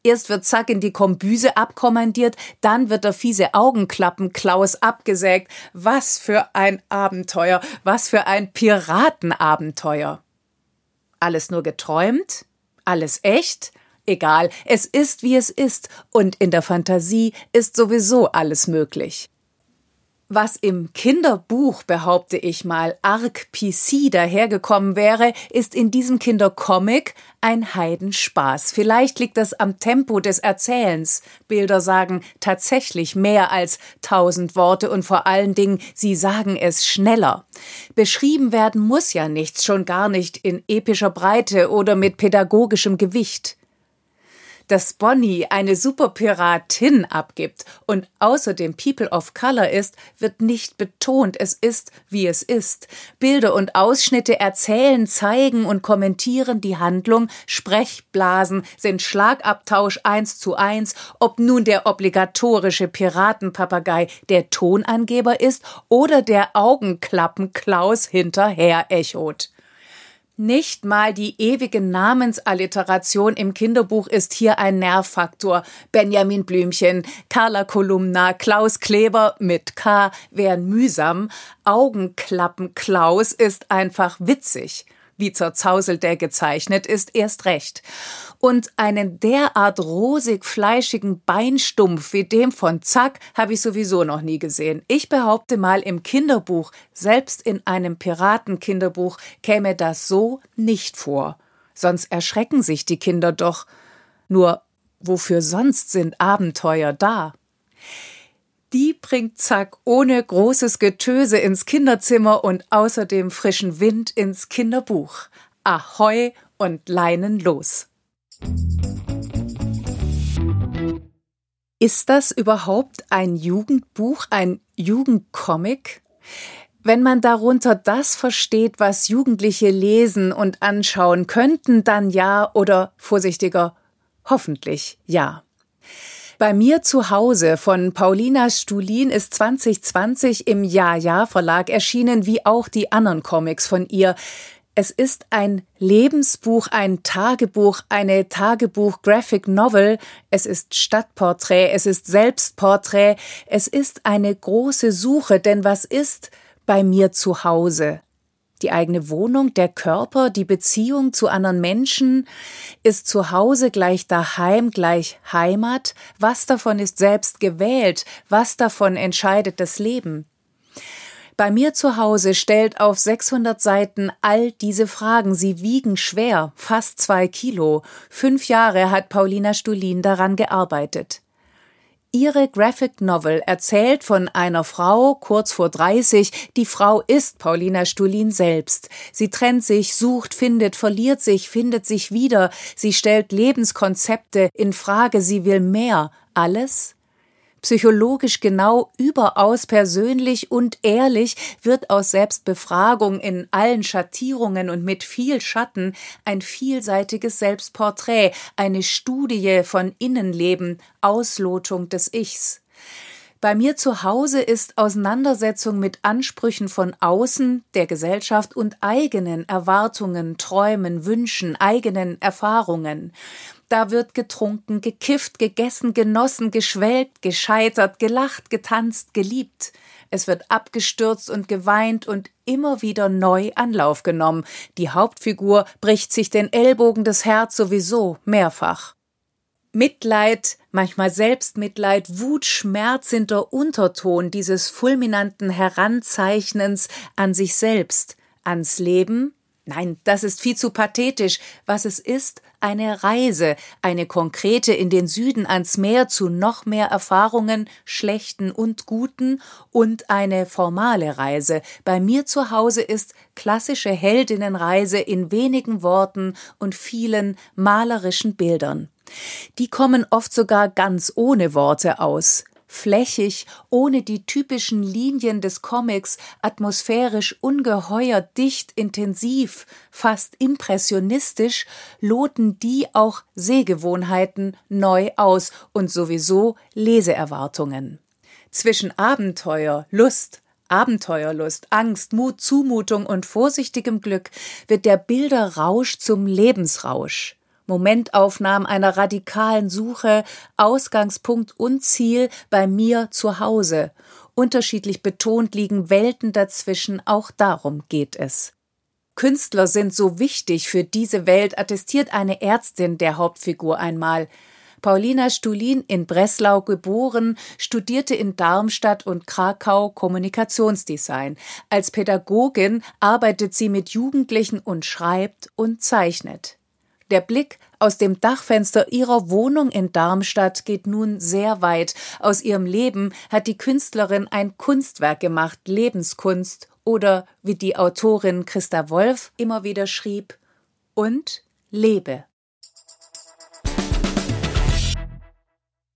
Erst wird Zack in die Kombüse abkommandiert, dann wird der fiese Augenklappenklaus abgesägt. Was für ein Abenteuer, was für ein Piratenabenteuer. Alles nur geträumt? Alles echt? Egal, es ist wie es ist, und in der Fantasie ist sowieso alles möglich. Was im Kinderbuch, behaupte ich mal, arg PC dahergekommen wäre, ist in diesem Kindercomic ein Heidenspaß. Vielleicht liegt das am Tempo des Erzählens. Bilder sagen tatsächlich mehr als tausend Worte und vor allen Dingen, sie sagen es schneller. Beschrieben werden muss ja nichts, schon gar nicht in epischer Breite oder mit pädagogischem Gewicht dass Bonnie eine Superpiratin abgibt und außerdem People of Color ist, wird nicht betont. Es ist, wie es ist. Bilder und Ausschnitte erzählen, zeigen und kommentieren die Handlung. Sprechblasen sind Schlagabtausch eins zu eins, ob nun der obligatorische Piratenpapagei der Tonangeber ist oder der Augenklappenklaus hinterher echot. Nicht mal die ewige Namensalliteration im Kinderbuch ist hier ein Nervfaktor. Benjamin Blümchen, Carla Kolumna, Klaus Kleber mit K wären mühsam. Augenklappen Klaus ist einfach witzig wie zerzauselt der gezeichnet ist, erst recht. Und einen derart rosig-fleischigen Beinstumpf wie dem von Zack habe ich sowieso noch nie gesehen. Ich behaupte mal, im Kinderbuch, selbst in einem Piratenkinderbuch, käme das so nicht vor. Sonst erschrecken sich die Kinder doch. Nur wofür sonst sind Abenteuer da? Die bringt Zack ohne großes Getöse ins Kinderzimmer und außerdem frischen Wind ins Kinderbuch. Ahoi und Leinen los. Ist das überhaupt ein Jugendbuch, ein Jugendcomic? Wenn man darunter das versteht, was Jugendliche lesen und anschauen könnten, dann ja oder vorsichtiger, hoffentlich ja. Bei mir zu Hause von Paulina Stulin ist 2020 im Ja-Ja Verlag erschienen, wie auch die anderen Comics von ihr. Es ist ein Lebensbuch, ein Tagebuch, eine Tagebuch-Graphic Novel. Es ist Stadtporträt, es ist Selbstporträt. Es ist eine große Suche, denn was ist bei mir zu Hause? Die eigene Wohnung, der Körper, die Beziehung zu anderen Menschen, ist zu Hause gleich daheim, gleich Heimat, was davon ist selbst gewählt, was davon entscheidet das Leben. Bei mir zu Hause stellt auf 600 Seiten all diese Fragen. Sie wiegen schwer, fast zwei Kilo. Fünf Jahre hat Paulina Stulin daran gearbeitet. Ihre Graphic Novel erzählt von einer Frau kurz vor 30. Die Frau ist Paulina Stulin selbst. Sie trennt sich, sucht, findet, verliert sich, findet sich wieder. Sie stellt Lebenskonzepte in Frage. Sie will mehr. Alles psychologisch genau, überaus persönlich und ehrlich wird aus Selbstbefragung in allen Schattierungen und mit viel Schatten ein vielseitiges Selbstporträt, eine Studie von Innenleben, Auslotung des Ichs. Bei mir zu Hause ist Auseinandersetzung mit Ansprüchen von außen, der Gesellschaft und eigenen Erwartungen, Träumen, Wünschen, eigenen Erfahrungen. Da wird getrunken, gekifft, gegessen, genossen, geschwelgt, gescheitert, gelacht, getanzt, geliebt. Es wird abgestürzt und geweint und immer wieder neu Anlauf genommen. Die Hauptfigur bricht sich den Ellbogen des Herz sowieso mehrfach. Mitleid, manchmal Selbstmitleid, Wut, Schmerz sind der Unterton dieses fulminanten Heranzeichnens an sich selbst, ans Leben, Nein, das ist viel zu pathetisch. Was es ist, eine Reise, eine konkrete in den Süden ans Meer zu noch mehr Erfahrungen, schlechten und guten, und eine formale Reise. Bei mir zu Hause ist klassische Heldinnenreise in wenigen Worten und vielen malerischen Bildern. Die kommen oft sogar ganz ohne Worte aus flächig, ohne die typischen Linien des Comics, atmosphärisch ungeheuer dicht, intensiv, fast impressionistisch, loten die auch Sehgewohnheiten neu aus und sowieso Leseerwartungen. Zwischen Abenteuer, Lust, Abenteuerlust, Angst, Mut, Zumutung und vorsichtigem Glück wird der Bilderrausch zum Lebensrausch. Momentaufnahmen einer radikalen Suche, Ausgangspunkt und Ziel bei mir zu Hause. Unterschiedlich betont liegen Welten dazwischen, auch darum geht es. Künstler sind so wichtig für diese Welt, attestiert eine Ärztin der Hauptfigur einmal. Paulina Stulin in Breslau geboren, studierte in Darmstadt und Krakau Kommunikationsdesign. Als Pädagogin arbeitet sie mit Jugendlichen und schreibt und zeichnet. Der Blick aus dem Dachfenster ihrer Wohnung in Darmstadt geht nun sehr weit. Aus ihrem Leben hat die Künstlerin ein Kunstwerk gemacht, Lebenskunst oder, wie die Autorin Christa Wolf immer wieder schrieb, und lebe.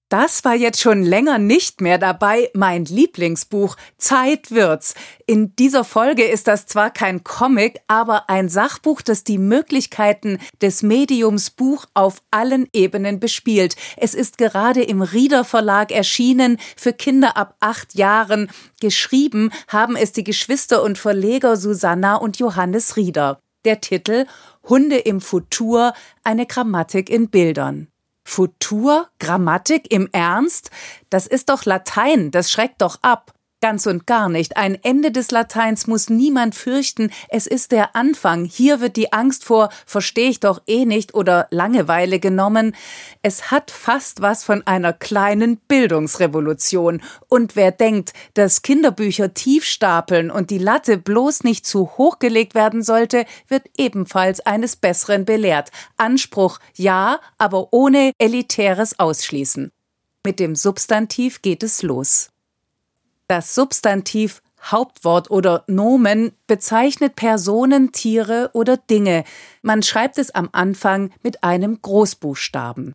Das war jetzt schon länger nicht mehr dabei, mein Lieblingsbuch Zeit wird's. In dieser Folge ist das zwar kein Comic, aber ein Sachbuch, das die Möglichkeiten des Mediums Buch auf allen Ebenen bespielt. Es ist gerade im Rieder Verlag erschienen für Kinder ab acht Jahren. Geschrieben haben es die Geschwister und Verleger Susanna und Johannes Rieder. Der Titel Hunde im Futur, eine Grammatik in Bildern. Futur? Grammatik? Im Ernst? Das ist doch Latein, das schreckt doch ab. Ganz und gar nicht. Ein Ende des Lateins muss niemand fürchten. Es ist der Anfang. Hier wird die Angst vor verstehe ich doch eh nicht oder Langeweile genommen. Es hat fast was von einer kleinen Bildungsrevolution. Und wer denkt, dass Kinderbücher tief stapeln und die Latte bloß nicht zu hoch gelegt werden sollte, wird ebenfalls eines Besseren belehrt. Anspruch ja, aber ohne elitäres Ausschließen. Mit dem Substantiv geht es los. Das Substantiv Hauptwort oder Nomen bezeichnet Personen, Tiere oder Dinge. Man schreibt es am Anfang mit einem Großbuchstaben.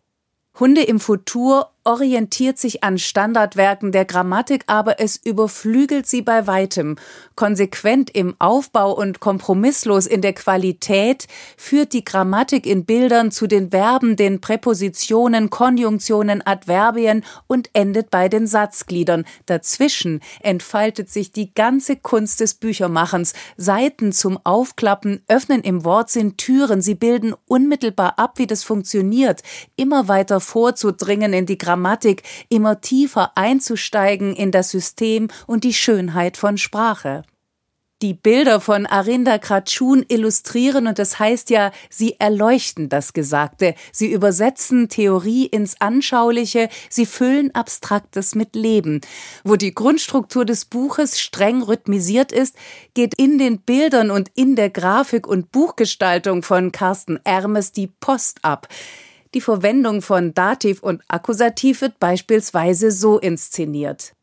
Hunde im Futur orientiert sich an Standardwerken der Grammatik, aber es überflügelt sie bei weitem. Konsequent im Aufbau und kompromisslos in der Qualität führt die Grammatik in Bildern zu den Verben, den Präpositionen, Konjunktionen, Adverbien und endet bei den Satzgliedern. Dazwischen entfaltet sich die ganze Kunst des Büchermachens. Seiten zum Aufklappen öffnen im Wortsinn Türen, sie bilden unmittelbar ab, wie das funktioniert, immer weiter vorzudringen in die Grammatik Grammatik immer tiefer einzusteigen in das System und die Schönheit von Sprache. Die Bilder von Arinda Kratschun illustrieren und das heißt ja, sie erleuchten das Gesagte, sie übersetzen Theorie ins Anschauliche, sie füllen Abstraktes mit Leben. Wo die Grundstruktur des Buches streng rhythmisiert ist, geht in den Bildern und in der Grafik und Buchgestaltung von Carsten Ermes die Post ab. Die Verwendung von Dativ und Akkusativ wird beispielsweise so inszeniert.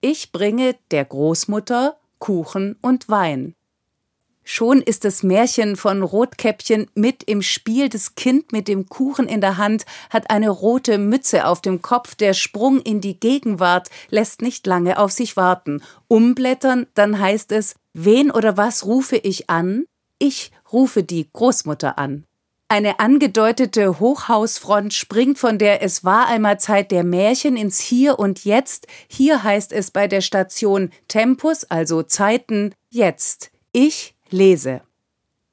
Ich bringe der Großmutter Kuchen und Wein. Schon ist das Märchen von Rotkäppchen mit im Spiel. Das Kind mit dem Kuchen in der Hand hat eine rote Mütze auf dem Kopf. Der Sprung in die Gegenwart lässt nicht lange auf sich warten. Umblättern, dann heißt es, wen oder was rufe ich an? Ich rufe die Großmutter an. Eine angedeutete Hochhausfront springt von der Es war einmal Zeit der Märchen ins Hier und Jetzt. Hier heißt es bei der Station Tempus, also Zeiten, jetzt. Ich lese.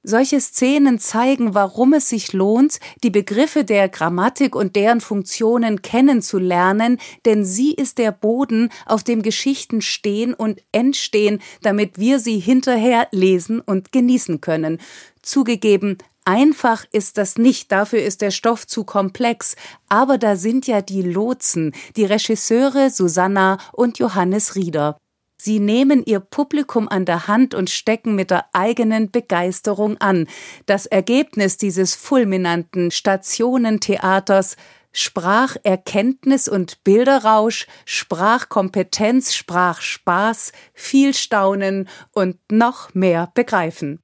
Solche Szenen zeigen, warum es sich lohnt, die Begriffe der Grammatik und deren Funktionen kennenzulernen, denn sie ist der Boden, auf dem Geschichten stehen und entstehen, damit wir sie hinterher lesen und genießen können. Zugegeben, Einfach ist das nicht, dafür ist der Stoff zu komplex, aber da sind ja die Lotsen, die Regisseure Susanna und Johannes Rieder. Sie nehmen ihr Publikum an der Hand und stecken mit der eigenen Begeisterung an. Das Ergebnis dieses fulminanten Stationentheaters Spracherkenntnis und Bilderrausch, Sprachkompetenz, Sprachspaß, viel Staunen und noch mehr Begreifen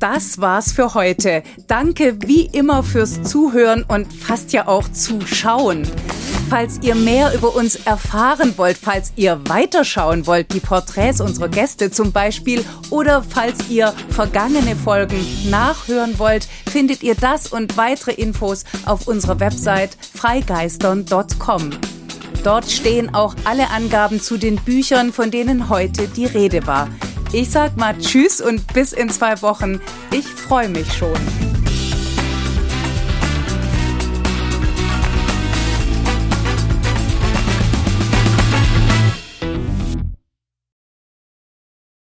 das war's für heute. Danke wie immer fürs Zuhören und fast ja auch Zuschauen. Falls ihr mehr über uns erfahren wollt, falls ihr weiterschauen wollt, die Porträts unserer Gäste zum Beispiel, oder falls ihr vergangene Folgen nachhören wollt, findet ihr das und weitere Infos auf unserer Website freigeistern.com. Dort stehen auch alle Angaben zu den Büchern, von denen heute die Rede war. Ich sag mal Tschüss und bis in zwei Wochen. Ich freue mich schon.